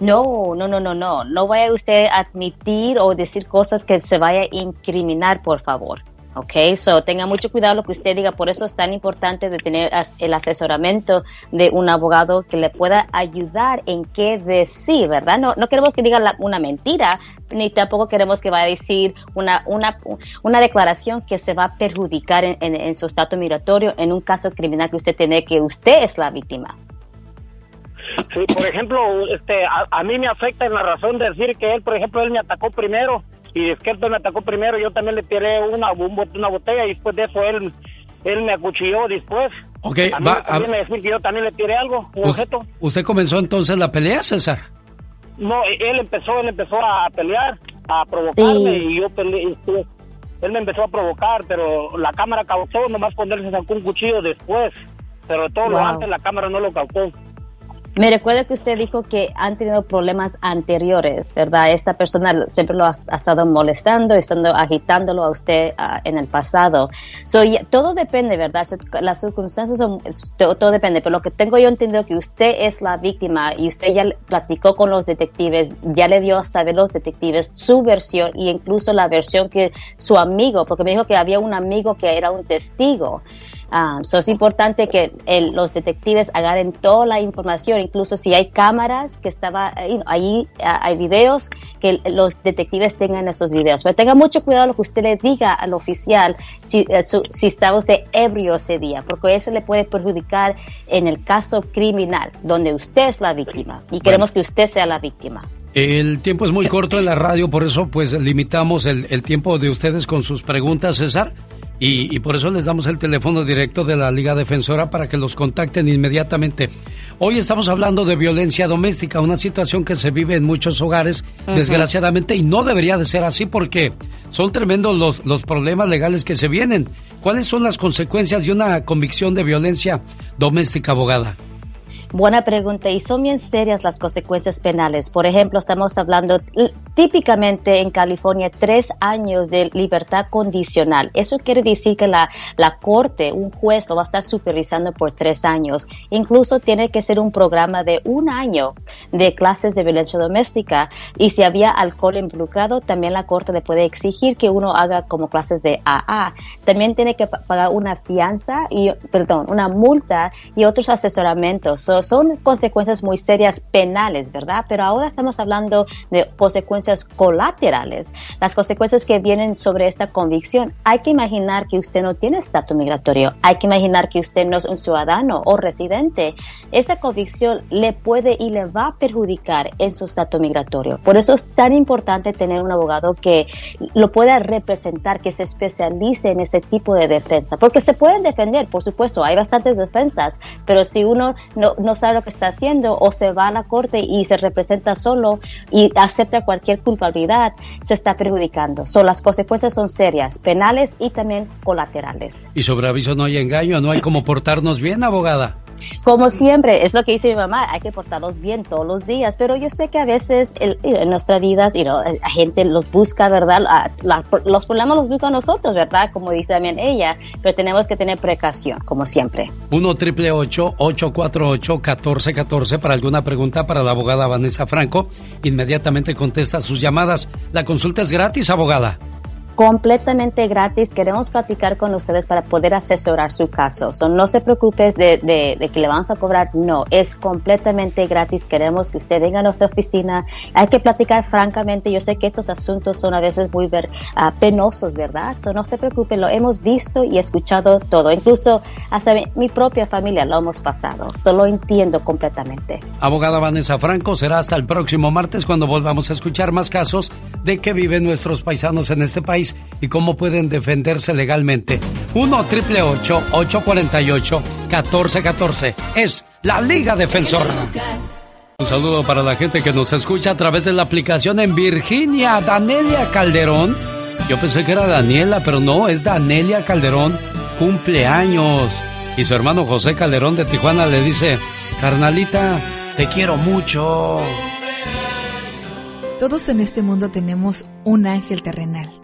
No, no, no, no, no. No vaya usted a admitir o decir cosas que se vaya a incriminar, por favor. Ok, so tenga mucho cuidado lo que usted diga, por eso es tan importante de tener el asesoramiento de un abogado que le pueda ayudar en qué decir, ¿verdad? No, no queremos que diga una mentira, ni tampoco queremos que vaya a decir una, una, una declaración que se va a perjudicar en, su estatus migratorio en un caso criminal que usted tiene que usted es la víctima. Sí, por ejemplo, este, a, a mí me afecta en la razón de decir que él, por ejemplo, él me atacó primero y es que él me atacó primero, yo también le tiré una, una botella y después de eso él, él me acuchilló después. Ok, a mí va, también me decir que yo también le tiré algo, un objeto. ¿Usted comenzó entonces la pelea, César? No, él empezó, él empezó a pelear, a provocarme y yo peleé. Él me empezó a provocar, pero la cámara causó nomás cuando él se sacó un cuchillo después. Pero todo lo antes la cámara no lo causó. Me recuerdo que usted dijo que han tenido problemas anteriores, ¿verdad? Esta persona siempre lo ha, estado molestando, estando agitándolo a usted ah, en el pasado. So, todo depende, ¿verdad? Las circunstancias son, todo, depende, pero lo que tengo yo entendido que usted es la víctima y usted ya platicó con los detectives, ya le dio a saber los detectives su versión e incluso la versión que su amigo, porque me dijo que había un amigo que era un testigo. Ah, es importante que los detectives agarren toda la información, incluso si hay cámaras que estaba eh, ahí, ah, hay videos, que los detectives tengan esos videos. Pero tenga mucho cuidado lo que usted le diga al oficial si, eh, si está usted ebrio ese día, porque eso le puede perjudicar en el caso criminal, donde usted es la víctima y queremos que usted sea la víctima. El tiempo es muy corto en la radio, por eso pues limitamos el, el tiempo de ustedes con sus preguntas, César. Y, por eso les damos el teléfono directo de la Liga Defensora para que los contacten inmediatamente. Hoy estamos hablando de violencia doméstica, una situación que se vive en muchos hogares, desgraciadamente, y no debería de ser así porque son tremendos los, los problemas legales que se vienen. ¿Cuáles son las consecuencias de una convicción de violencia doméstica, abogada? Buena pregunta y son bien serias las consecuencias penales. Por ejemplo, estamos hablando típicamente en California tres años de libertad condicional. Eso quiere decir que la, la corte, un juez lo va a estar supervisando por tres años. Incluso tiene que ser un programa de un año de clases de violencia doméstica y si había alcohol involucrado, también la corte le puede exigir que uno haga como clases de AA. También tiene que pagar una fianza y, perdón, una multa y otros asesoramientos son consecuencias muy serias penales, ¿verdad? Pero ahora estamos hablando de consecuencias colaterales, las consecuencias que vienen sobre esta convicción. Hay que imaginar que usted no tiene estatus migratorio, hay que imaginar que usted no es un ciudadano o residente. Esa convicción le puede y le va a perjudicar en su estatus migratorio. Por eso es tan importante tener un abogado que lo pueda representar, que se especialice en ese tipo de defensa, porque se pueden defender, por supuesto, hay bastantes defensas, pero si uno no, no sabe lo que está haciendo o se va a la corte y se representa solo y acepta cualquier culpabilidad, se está perjudicando. So, las consecuencias son serias, penales y también colaterales. Y sobre aviso no hay engaño, no hay como portarnos bien, abogada. Como siempre, es lo que dice mi mamá, hay que portarnos bien todos los días, pero yo sé que a veces en nuestras vidas la gente los busca, ¿verdad? los problemas los busca a nosotros, ¿verdad? Como dice también ella, pero tenemos que tener precaución, como siempre. 1 triple 848 1414 para alguna pregunta para la abogada Vanessa Franco. Inmediatamente contesta sus llamadas. La consulta es gratis, abogada completamente gratis. Queremos platicar con ustedes para poder asesorar su caso. no se preocupe de, que le vamos a cobrar. No, es completamente gratis. Queremos que usted venga a nuestra oficina. Hay que platicar francamente. Yo sé que estos asuntos son a veces muy ah, penosos, ¿verdad? no se preocupe. Lo hemos visto y escuchado todo. Incluso hasta mi, propia familia lo hemos pasado. Solo entiendo completamente. Abogada Vanessa Franco, será hasta el próximo martes cuando volvamos a escuchar más casos de que viven nuestros paisanos en este país y cómo pueden defenderse legalmente. 1 triple 848 1414 es la Liga Defensora. Un saludo para la gente que nos escucha a través de la aplicación en Virginia, Danelia Calderón. Yo pensé que era Daniela, pero no, es Danelia Calderón, cumpleaños. Y su hermano José Calderón de Tijuana le dice, carnalita, te quiero mucho. Todos en este mundo tenemos un ángel terrenal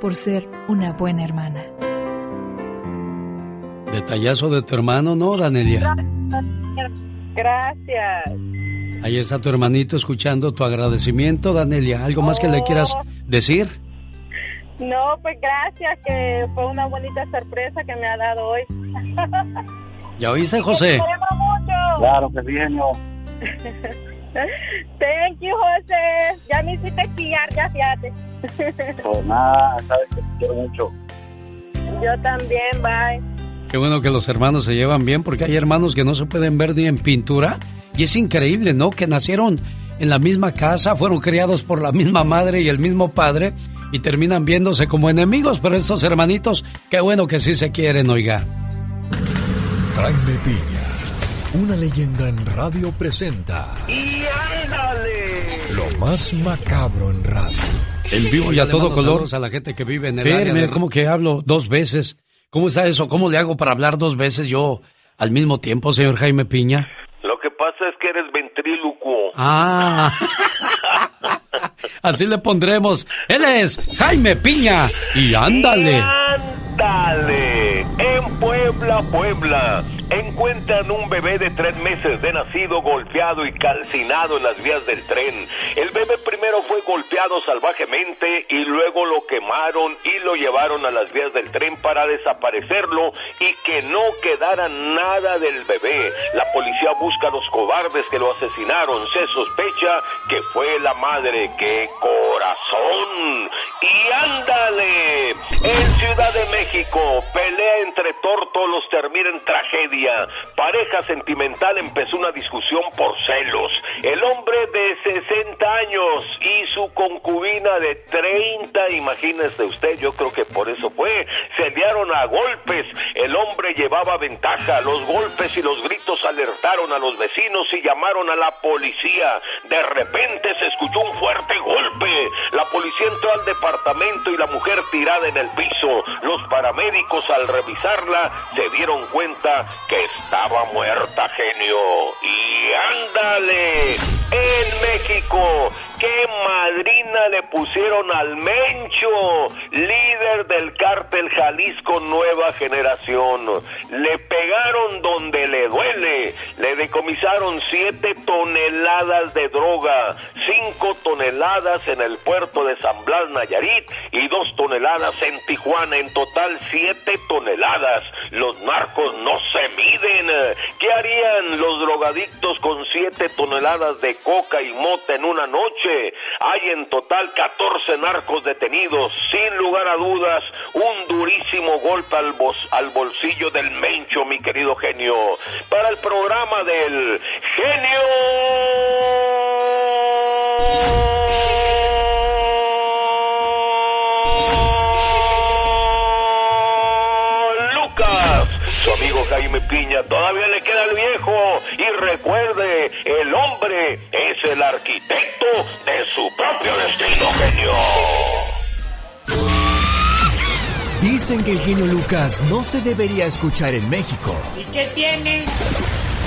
por ser una buena hermana. Detallazo de tu hermano, ¿no, Danelia? Gracias. Ahí está tu hermanito escuchando tu agradecimiento, Danelia. ¿Algo más que le quieras decir? No, pues gracias, que fue una bonita sorpresa que me ha dado hoy. ¿Ya oíste, José? Claro que bien, no. Thank you, José. Ya me hiciste pillar, ya fíjate. Pues nada, sabes que te quiero mucho. Yo también, bye. Qué bueno que los hermanos se llevan bien, porque hay hermanos que no se pueden ver ni en pintura. Y es increíble, ¿no? Que nacieron en la misma casa, fueron criados por la misma madre y el mismo padre, y terminan viéndose como enemigos. Pero estos hermanitos, qué bueno que sí se quieren, oiga. Jaime Piña, una leyenda en radio presenta. ¡Y ándale! Lo más macabro en radio. En vivo y a todo color. a la gente que vive en el área. ¿cómo que hablo dos veces? ¿Cómo está eso? ¿Cómo le hago para hablar dos veces yo al mismo tiempo, señor Jaime Piña? Lo que pasa es que eres ventrílocuo. Ah. Así le pondremos. Él es Jaime Piña. Y ándale. ándale. En Puebla, Puebla encuentran un bebé de tres meses de nacido golpeado y calcinado en las vías del tren. El bebé primero fue golpeado salvajemente y luego lo quemaron y lo llevaron a las vías del tren para desaparecerlo y que no quedara nada del bebé. La policía busca a los cobardes que lo asesinaron. Se sospecha que fue la madre. ¡Qué corazón! Y ándale. En Ciudad de México, pelea entre tórtolos termina en tragedia Pareja sentimental empezó una discusión por celos. El hombre de 60 años y su concubina de 30, imagínese usted, yo creo que por eso fue, se liaron a golpes. El hombre llevaba ventaja. Los golpes y los gritos alertaron a los vecinos y llamaron a la policía. De repente se escuchó un fuerte golpe. La policía entró al departamento y la mujer tirada en el piso. Los paramédicos al se dieron cuenta que estaba muerta, genio. Y ándale, en México, qué madrina le pusieron al Mencho, líder del cártel Jalisco Nueva Generación. Le pegaron donde le duele, le decomisaron siete toneladas de droga, cinco toneladas en el puerto de San Blas Nayarit y dos toneladas en Tijuana, en total siete toneladas. Los narcos no se miden. ¿Qué harían los drogadictos con siete toneladas de coca y mota en una noche? Hay en total 14 narcos detenidos. Sin lugar a dudas, un durísimo golpe al, al bolsillo del Mencho, mi querido genio. Para el programa del genio. su amigo Jaime Piña todavía le queda el viejo y recuerde, el hombre es el arquitecto de su propio destino, genio. Dicen que el genio Lucas no se debería escuchar en México. ¿Y qué tiene?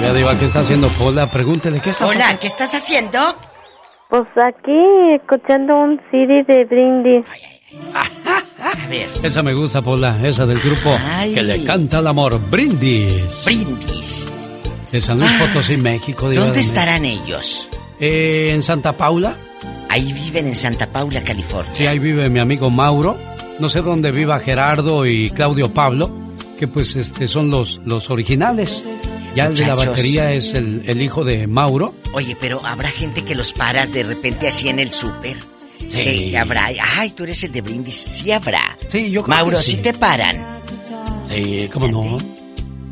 Oiga, Diva, ¿qué está haciendo Pola? Pregúntele, ¿qué estás Hola, ¿qué estás haciendo? Pues aquí, escuchando un CD de Brindis. A ver. Esa me gusta, Pola, esa del grupo que le canta el amor, Brindis. Brindis. De San Luis Potosí, México. Diva ¿Dónde estarán ellos? Eh, en Santa Paula. Ahí viven en Santa Paula, California. Sí, ahí vive mi amigo Mauro. No sé dónde viva Gerardo y Claudio Pablo, que pues este son los, los originales. Ya el de la batería es el, el, hijo de Mauro. Oye, pero habrá gente que los paras de repente así en el súper. Sí. habrá. Ay, tú eres el de Brindis. Sí habrá. Sí, yo creo Mauro, que sí. te paran. Sí, cómo no.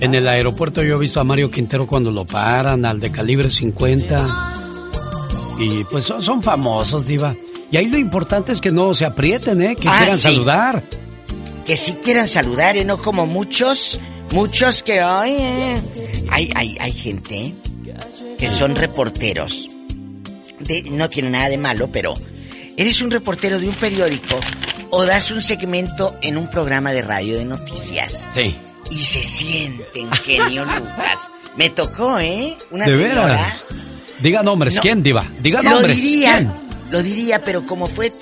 En el aeropuerto yo he visto a Mario Quintero cuando lo paran, al de calibre 50. Y pues son, famosos, Diva. Y ahí lo importante es que no se aprieten, ¿eh? Que ah, quieran saludar. Que sí quieran saludar, ¿eh? No como muchos, muchos que ay, eh. hay, hay, hay gente que son reporteros. no tiene nada de malo, pero eres un reportero de un periódico o das un segmento en un programa de radio de noticias. Sí. Y se sienten genio Lucas. Me tocó, ¿eh? Una señora. Diga nombres, ¿quién, Diva? Diga nombres. Lo diría, lo diría, pero como fue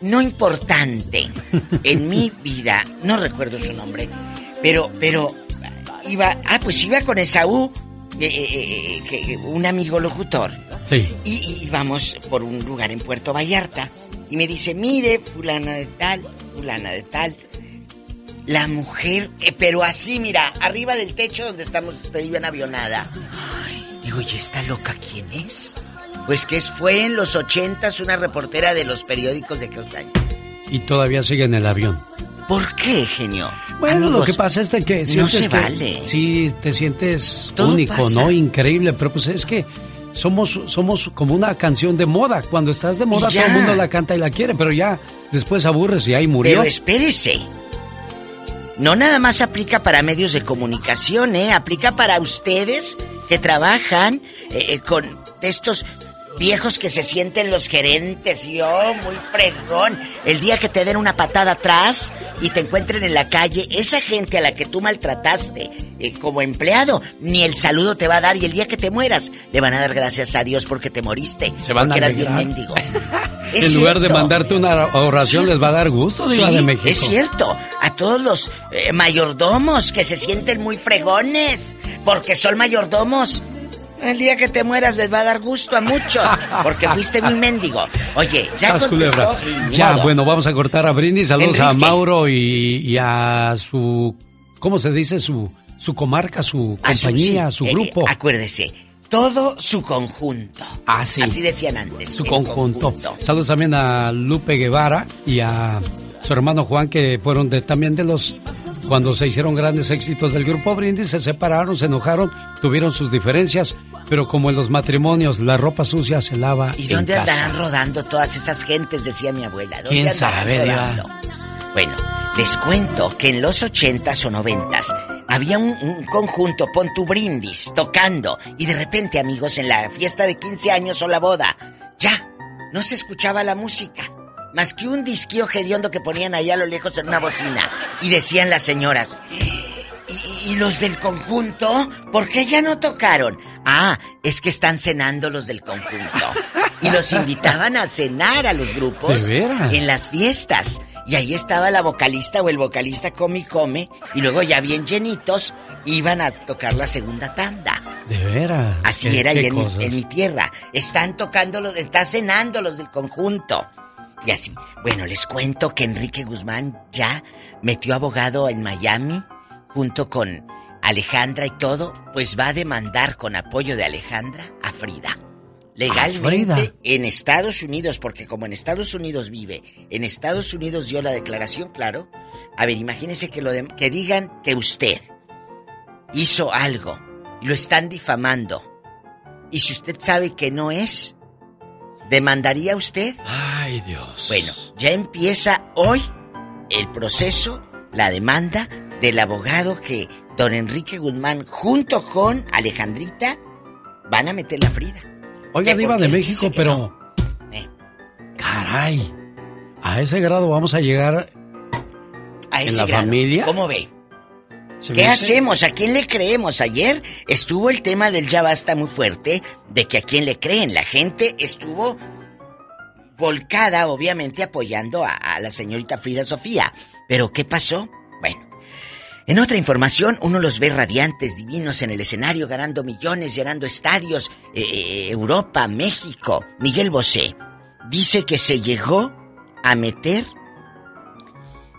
no importante en mi vida, no recuerdo su nombre, pero, pero iba, ah, pues iba con Esaú, eh, eh, eh, un amigo locutor. Sí. Y íbamos por un lugar en Puerto Vallarta. Y me dice, mire, fulana de tal, fulana de tal. La mujer, pero así, mira, arriba del techo donde estamos usted y en avionada. Digo, ¿y esta loca quién es? Pues que fue en los ochentas una reportera de los periódicos de años. Y todavía sigue en el avión. ¿Por qué, genio? Bueno, lo que pasa es de que... No se vale. Sí, te sientes único, ¿no? Increíble, pero pues es que somos, somos como una canción de moda. Cuando estás de moda, todo el mundo la canta y la quiere, pero ya después aburres y ahí murió. Pero espérese. No nada más aplica para medios de comunicación, ¿eh? Aplica para ustedes que trabajan eh, eh, con estos viejos que se sienten los gerentes y oh, muy fregón. El día que te den una patada atrás y te encuentren en la calle, esa gente a la que tú maltrataste eh, como empleado, ni el saludo te va a dar y el día que te mueras le van a dar gracias a Dios porque te moriste. Se van porque a eras bien mendigo. en lugar de mandarte una oración les va a dar gusto, sí, de México. Es cierto, a todos los eh, mayordomos que se sienten muy fregones porque son mayordomos el día que te mueras les va a dar gusto a muchos, porque fuiste muy mendigo. Oye, ya contestó. Ya, bueno, vamos a cortar a Brindis. Saludos a Mauro y, a su, ¿cómo se dice? Su, su comarca, su compañía, su, eh, grupo. acuérdese, todo su conjunto. Ah, sí. Así decían antes. Su conjunto. Saludos también a Lupe Guevara y a su hermano Juan, que fueron de, también de los cuando se hicieron grandes éxitos del grupo Brindis, se separaron, se enojaron, tuvieron sus diferencias, pero como en los matrimonios, la ropa sucia se lava. ¿Y dónde andarán rodando todas esas gentes? Decía mi abuela. ¿Dónde ¿Quién sabe, Bueno, les cuento que en los ochentas o noventas había un, conjunto, pon tu brindis, tocando, y de repente, amigos, en la fiesta de 15 años o la boda, ya, no se escuchaba la música. Más que un disquío hediondo que ponían ahí a lo lejos en una bocina. Y decían las señoras, ¿y, los del conjunto? ¿Por qué ya no tocaron? Ah, es que están cenando los del conjunto. Y los invitaban a cenar a los grupos en las fiestas. Y ahí estaba la vocalista o el vocalista come y come. Y luego ya bien llenitos iban a tocar la segunda tanda. De veras. Así era en, en, mi tierra. Están tocando los, están cenando los del conjunto. Y así. Bueno, les cuento que Enrique Guzmán ya metió abogado en Miami junto con Alejandra y todo, pues va a demandar con apoyo de Alejandra a Frida. Legalmente en Estados Unidos, porque como en Estados Unidos vive, en Estados Unidos dio la declaración, claro. A ver, imagínese que, lo que digan que usted hizo algo lo están difamando. Y si usted sabe que no es, ¿demandaría usted? Ay, Dios. Bueno, ya empieza hoy el proceso, la demanda del abogado que don Enrique Guzmán, junto con Alejandrita, van a meter la Frida. Oiga, Diva de México, pero. Eh. Caray. A ese grado vamos a llegar. ¿A ese en la familia. ¿Cómo ve? ¿Qué hacemos? ¿A quién le creemos? Ayer estuvo el tema del ya basta muy fuerte, de que a quién le creen. La gente estuvo volcada, obviamente, apoyando a la señorita Frida Sofía. Pero ¿qué pasó? En otra información, uno los ve radiantes, divinos en el escenario, ganando millones, llenando estadios, eh, eh, Europa, México. Miguel Bosé dice que se llegó a meter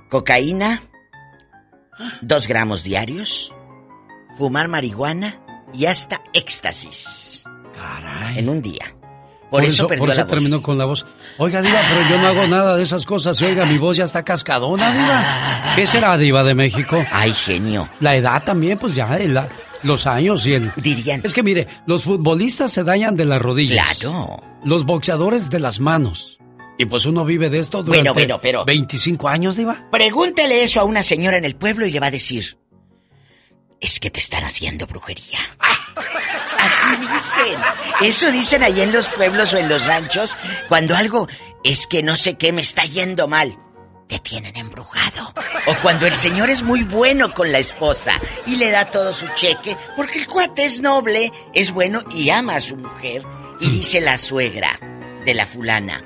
cocaína, dos gramos diarios, fumar marihuana y hasta éxtasis. Caray. En un día. Por, eso, perdió por eso la voz. terminó con la voz. Oiga, Diva, pero yo no hago nada de esas cosas. Y oiga, mi voz ya está cascadona, Diva. ¿Qué será, Diva de México? Ay, genio. La edad también, pues ya, los años y el. Dirían. Es que mire, los futbolistas se dañan de las rodillas. Claro. Los boxeadores de las manos. Y pues uno vive de esto durante Bueno, bueno, pero- 25 años, Diva. Pregúntele eso a una señora en el pueblo y le va a decir: Es que te están haciendo brujería. Así dicen. Eso dicen ahí en los pueblos o en los ranchos cuando algo es que no sé qué me está yendo mal. Te tienen embrujado. O cuando el señor es muy bueno con la esposa y le da todo su cheque, porque el cuate es noble, es bueno y ama a su mujer. Y dice la suegra de la fulana.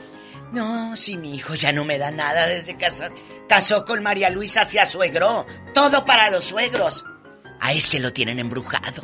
No, si mi hijo ya no me da nada desde que casó, casó con María Luisa, se suegro. Todo para los suegros. A ese lo tienen embrujado.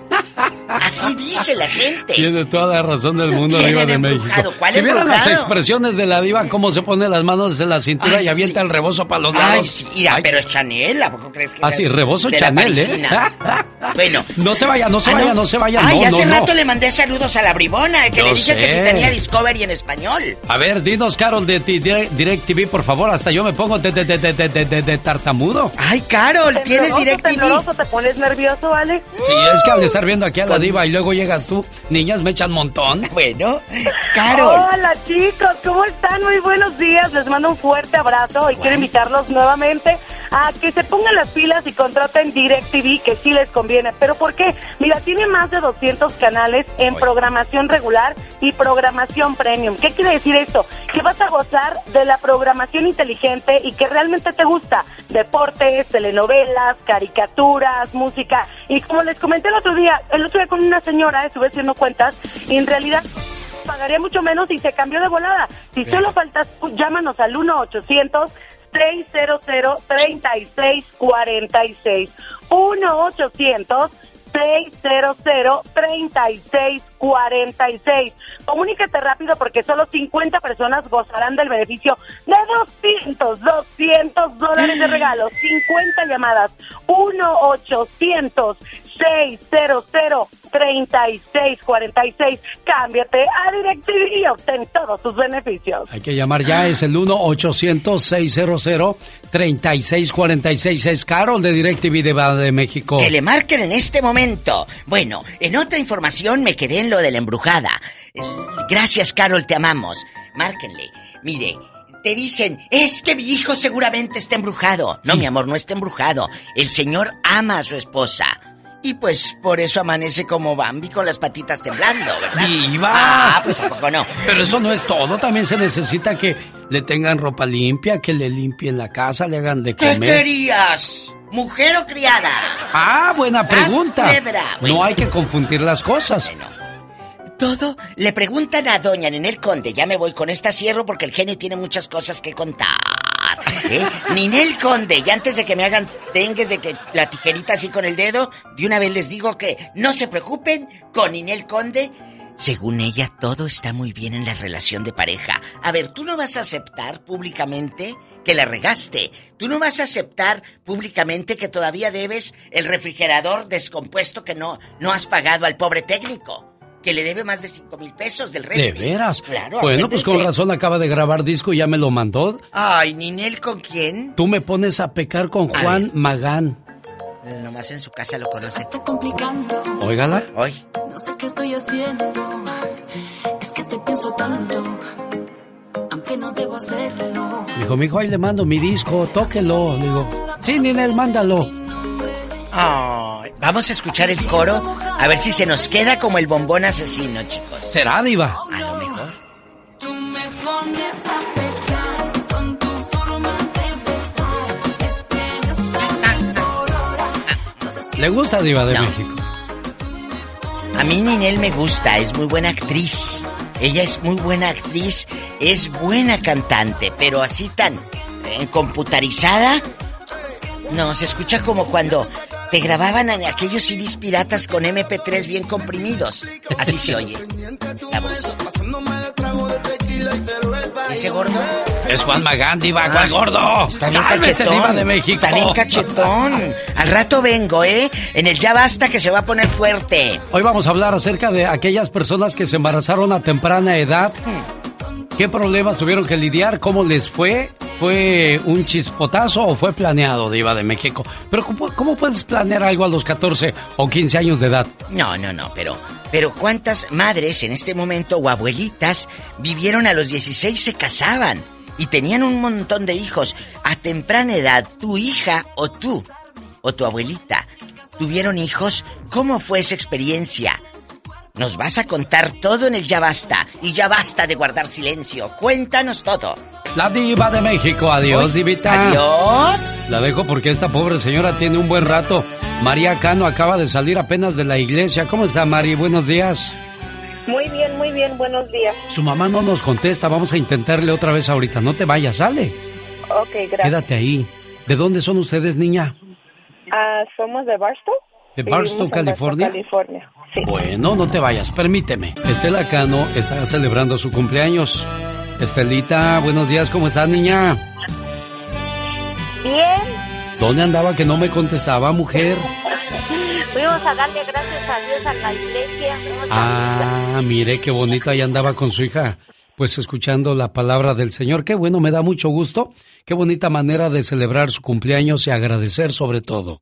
Así dice la gente. Tiene toda la razón del mundo, Diva de embrujado. México. ¿Cuál si vieran las expresiones de la Diva, cómo se pone las manos en la cintura Ay, y avienta sí. el rebozo para los lados. Ay, sí, mira, pero es Chanel, ¿a poco crees que Ah, sí, rebozo Chanel, ¿eh? Bueno. No se vaya, no se Ah, vaya, no se vaya. Ay, no, hace no, no. rato le mandé saludos a la bribona, que Yo le dije que si tenía Discovery en español. A ver, dinos, Carol, de ti- Direct, Direct TV, por favor. Hasta yo me pongo de, de, de, de, de, de- de- de tartamudo. Ay, Carol, ¿tienes Tembloroso, Direct TV? tembloroso, ¿Te pones nervioso, Alex? Sí, es que al estar viendo aquí a la diva y luego llegas tú, niñas me echan montón. Bueno, Hola chicos, ¿cómo están? Muy buenos días, les mando un fuerte abrazo y quiero invitarlos nuevamente a que se pongan las pilas y contraten DirecTV, que sí les conviene. ¿Pero por qué? Mira, tiene más de 200 canales en programación regular y programación premium. ¿Qué quiere decir esto? Que vas a gozar de la programación inteligente y que realmente te gusta. Deportes, telenovelas, caricaturas, música. Y como les comenté el otro día, el otro día con una señora estuve haciendo cuentas y en realidad pagaría mucho menos y se cambió de volada. Si solo faltas, llámanos al 1-800. 600-3646 1-800 600-3646. Comunícate rápido porque solo 50 personas gozarán del beneficio de 200, 200 dólares de regalo. 50 llamadas. 1-800 600-3646. Cámbiate a DirecTV y obtén todos sus beneficios. Hay que llamar ya, es el 1-800-600-3646. Es Carol de DirecTV de, de México. Que le marquen en este momento. Bueno, en otra información me quedé en lo de la embrujada. Gracias, Carol, te amamos. Márquenle. Mire, te dicen, es que mi hijo seguramente está embrujado. No, mi amor, no está embrujado. El señor ama a su esposa. Y pues por eso amanece como Bambi con las patitas temblando, ¿verdad? ¡Viva! Ah, pues a poco no. Pero eso no es todo, también se necesita que le tengan ropa limpia, que le limpien la casa, le hagan de ¿Qué comer. querías? ¿Mujer o criada? Ah, buena ¡Sas, pregunta. Bueno. No hay que confundir las cosas. Todo le preguntan a doña Ninel Conde. Ya me voy con esta cierro porque el genio tiene muchas cosas que contar. ¿Eh? Ninel Conde, y antes de que me hagan tengues de que la tijerita así con el dedo, de una vez les digo que no se preocupen con Ninel Conde. Según ella, todo está muy bien en la relación de pareja. A ver, tú no vas a aceptar públicamente que la regaste. Tú no vas a aceptar públicamente que todavía debes el refrigerador descompuesto que no, no has pagado al pobre técnico. Que le debe más de cinco mil pesos del refri. ¿De veras? Claro, Bueno, pues con razón acaba de grabar disco y ya me lo mandó. Ay, Ninel, ¿con quién? Tú me pones a pecar con Juan Magán. Nomás en su casa lo conoce. complicando. Óigala. Hoy. No sé qué estoy haciendo. Es que te pienso tanto. Aunque no debo hacerlo. Dijo, mijo, ahí le mando mi disco, tóquelo. Digo, sí, Ninel, mándalo. Ay, vamos a escuchar el coro a ver si se nos queda como el bombón asesino, chicos. ¿Será, Diva? A lo mejor. Tú me pones a pecar con tu forma de. ¿Le gusta Diva de No. México? A mí Ninel me gusta, es muy buena actriz. Ella es muy buena actriz, es buena cantante, pero así tan eh, computarizada. No, se escucha como cuando te grababan en aquellos CDs piratas con MP3 bien comprimidos. Así se oye la voz. ¿Ese gordo? Es Juan Magán, diva, ¿cuál gordo? Está bien Cálmese, cachetón. diva de México. Está bien cachetón. Al rato vengo, ¿eh? En el ya basta que se va a poner fuerte. Hoy vamos a hablar acerca de aquellas personas que se embarazaron a temprana edad. ¿Qué problemas tuvieron que lidiar? ¿Cómo les fue? ¿Fue un chispotazo o fue planeado, Diva de México? Pero ¿cómo, cómo puedes planear algo a los 14 o 15 años de edad? No, no, no, pero. Pero ¿cuántas madres en este momento o abuelitas vivieron a los 16 se casaban y tenían un montón de hijos? A temprana edad, tu hija o tú o tu abuelita tuvieron hijos. ¿Cómo fue esa experiencia? Nos vas a contar todo en el Ya Basta. Y ya basta de guardar silencio. Cuéntanos todo. La Diva de México. Adiós, Uy, Divita. adiós. La dejo porque esta pobre señora tiene un buen rato. María Cano acaba de salir apenas de la iglesia. ¿Cómo está, Mari? Buenos días. Muy bien, muy bien, buenos días. Su mamá no nos contesta. Vamos a intentarle otra vez ahorita. No te vayas, sale. Ok, gracias. Quédate ahí. ¿De dónde son ustedes, niña? Ah, somos de Barstow. ¿De Barstow, California? California. Sí. Bueno, no te vayas, permíteme. Estela Cano está celebrando su cumpleaños. Estelita, buenos días, ¿cómo estás, niña? Bien, ¿Dónde andaba que no me contestaba, mujer? fuimos a darle gracias a Dios a la iglesia. Ah, mire qué bonito ahí andaba con su hija, pues escuchando la palabra del Señor. Qué bueno, me da mucho gusto. Qué bonita manera de celebrar su cumpleaños y agradecer sobre todo.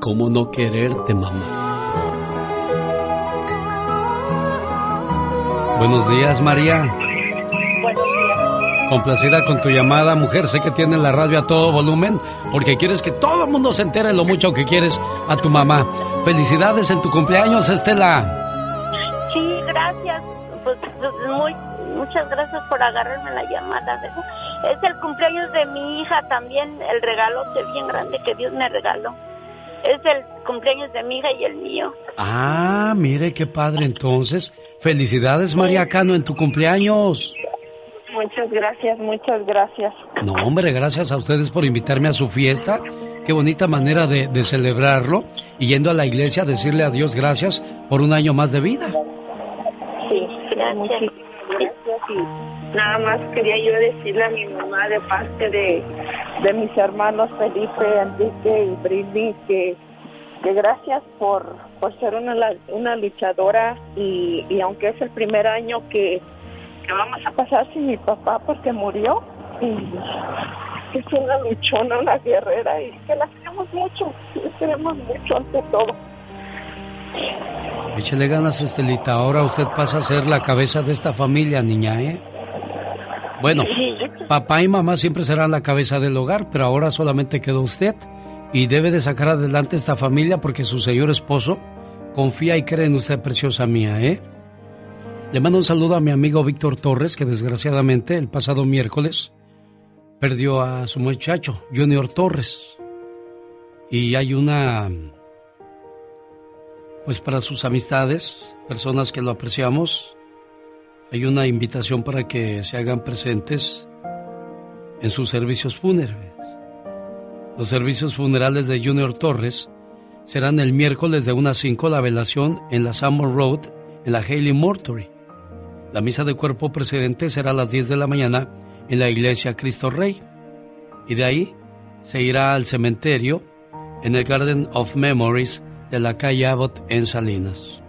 ¿Cómo no quererte, mamá? Buenos días, María. Buenos días. Complacida con tu llamada, mujer. Sé que tienes la radio a todo volumen porque quieres que todo el mundo se entere lo mucho que quieres a tu mamá. Felicidades en tu cumpleaños, Estela. Sí, gracias. Pues, pues, muy, muchas gracias por agarrarme la llamada. Es el cumpleaños de mi hija también, el regalote bien grande que Dios me regaló. Es el cumpleaños de mi hija y el mío. Ah, mire qué padre entonces. Felicidades, María Cano, en tu cumpleaños. Muchas gracias, muchas gracias. No, hombre, gracias a ustedes por invitarme a su fiesta. Qué bonita manera de, de celebrarlo y yendo a la iglesia a decirle a Dios gracias por un año más de vida. Sí, muchísimas gracias. Y nada más quería yo decirle a mi mamá de parte de, de mis hermanos Felipe, Enrique y Britney que, que gracias por, por ser una, una luchadora y, y aunque es el primer año que, que vamos a pasar sin mi papá porque murió, y es una luchona, una guerrera y que la queremos mucho, la queremos mucho ante todo. Échele ganas, Estelita. Ahora usted pasa a ser la cabeza de esta familia, niña, ¿eh? Bueno, papá y mamá siempre serán la cabeza del hogar, pero ahora solamente quedó usted y debe de sacar adelante esta familia porque su señor esposo confía y cree en usted, preciosa mía, ¿eh? Le mando un saludo a mi amigo Víctor Torres, que desgraciadamente el pasado miércoles perdió a su muchacho, Junior Torres. Y hay una pues para sus amistades, personas que lo apreciamos, hay una invitación para que se hagan presentes en sus servicios fúnebres. Los servicios funerales de Junior Torres serán el miércoles de 1 a 5 la velación en la Summer Road en la Haley Mortuary. La misa de cuerpo precedente será a las 10 de la mañana en la iglesia Cristo Rey. Y de ahí se irá al cementerio en el Garden of Memories de la calle Abbott en Salinas.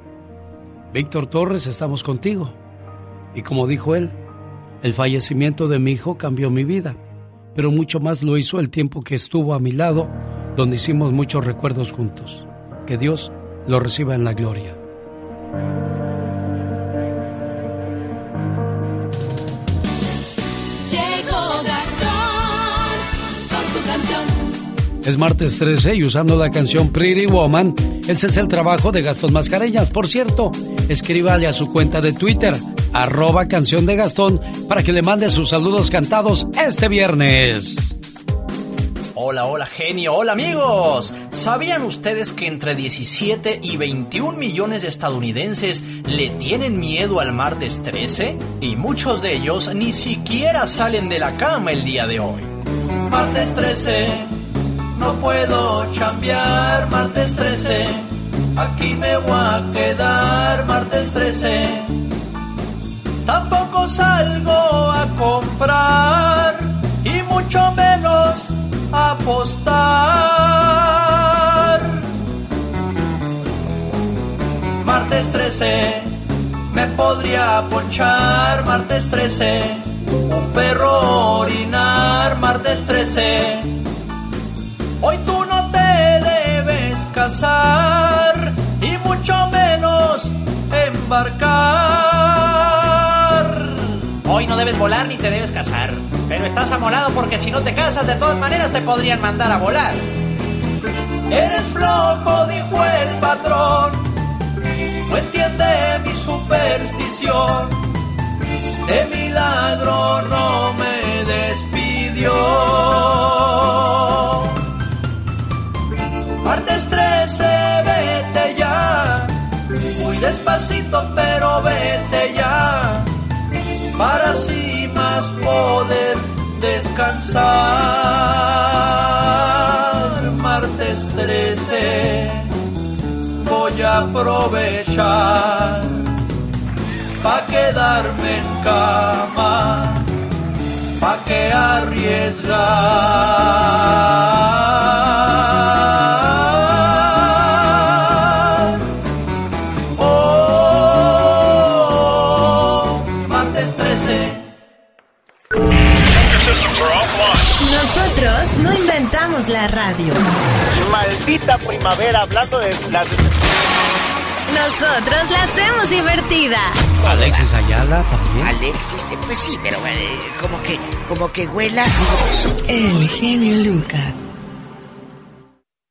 Víctor Torres, estamos contigo. Y como dijo él, el fallecimiento de mi hijo cambió mi vida, pero mucho más lo hizo el tiempo que estuvo a mi lado, donde hicimos muchos recuerdos juntos. Que Dios lo reciba en la gloria. Llegó Gastón con su canción. Es martes 13 y usando la canción Pretty Woman, ese es el trabajo de Gastón Mascareñas. Por cierto, escríbale a su cuenta de Twitter, arroba canción de Gastón, para que le mande sus saludos cantados este viernes. Hola, hola genio, hola amigos. ¿Sabían ustedes que entre 17 y 21 millones de estadounidenses le tienen miedo al martes 13? Y muchos de ellos ni siquiera salen de la cama el día de hoy. Martes 13, no puedo chambear, martes 13, aquí me voy a quedar, martes 13. Tampoco salgo a comprar y mucho menos a apostar. Martes 13, me podría ponchar, martes 13, un perro orinar, martes 13. Hoy tú no te debes casar y mucho menos embarcar. Hoy no debes volar ni te debes casar. Pero estás amolado porque si no te casas, de todas maneras te podrían mandar a volar. Eres flojo, dijo el patrón. No entiende mi superstición. De milagro no me despidió. Martes 13, vete ya. Muy despacito, pero vete ya. Para así más poder descansar. Martes 13, voy a aprovechar. Pa' quedarme en cama. Pa' que arriesgar. Radio. Maldita primavera, hablando de las... Nosotros la hacemos divertida. Alexis Ayala también. Alexis, eh, pues sí, pero eh, como que, como que huela. El genio Lucas.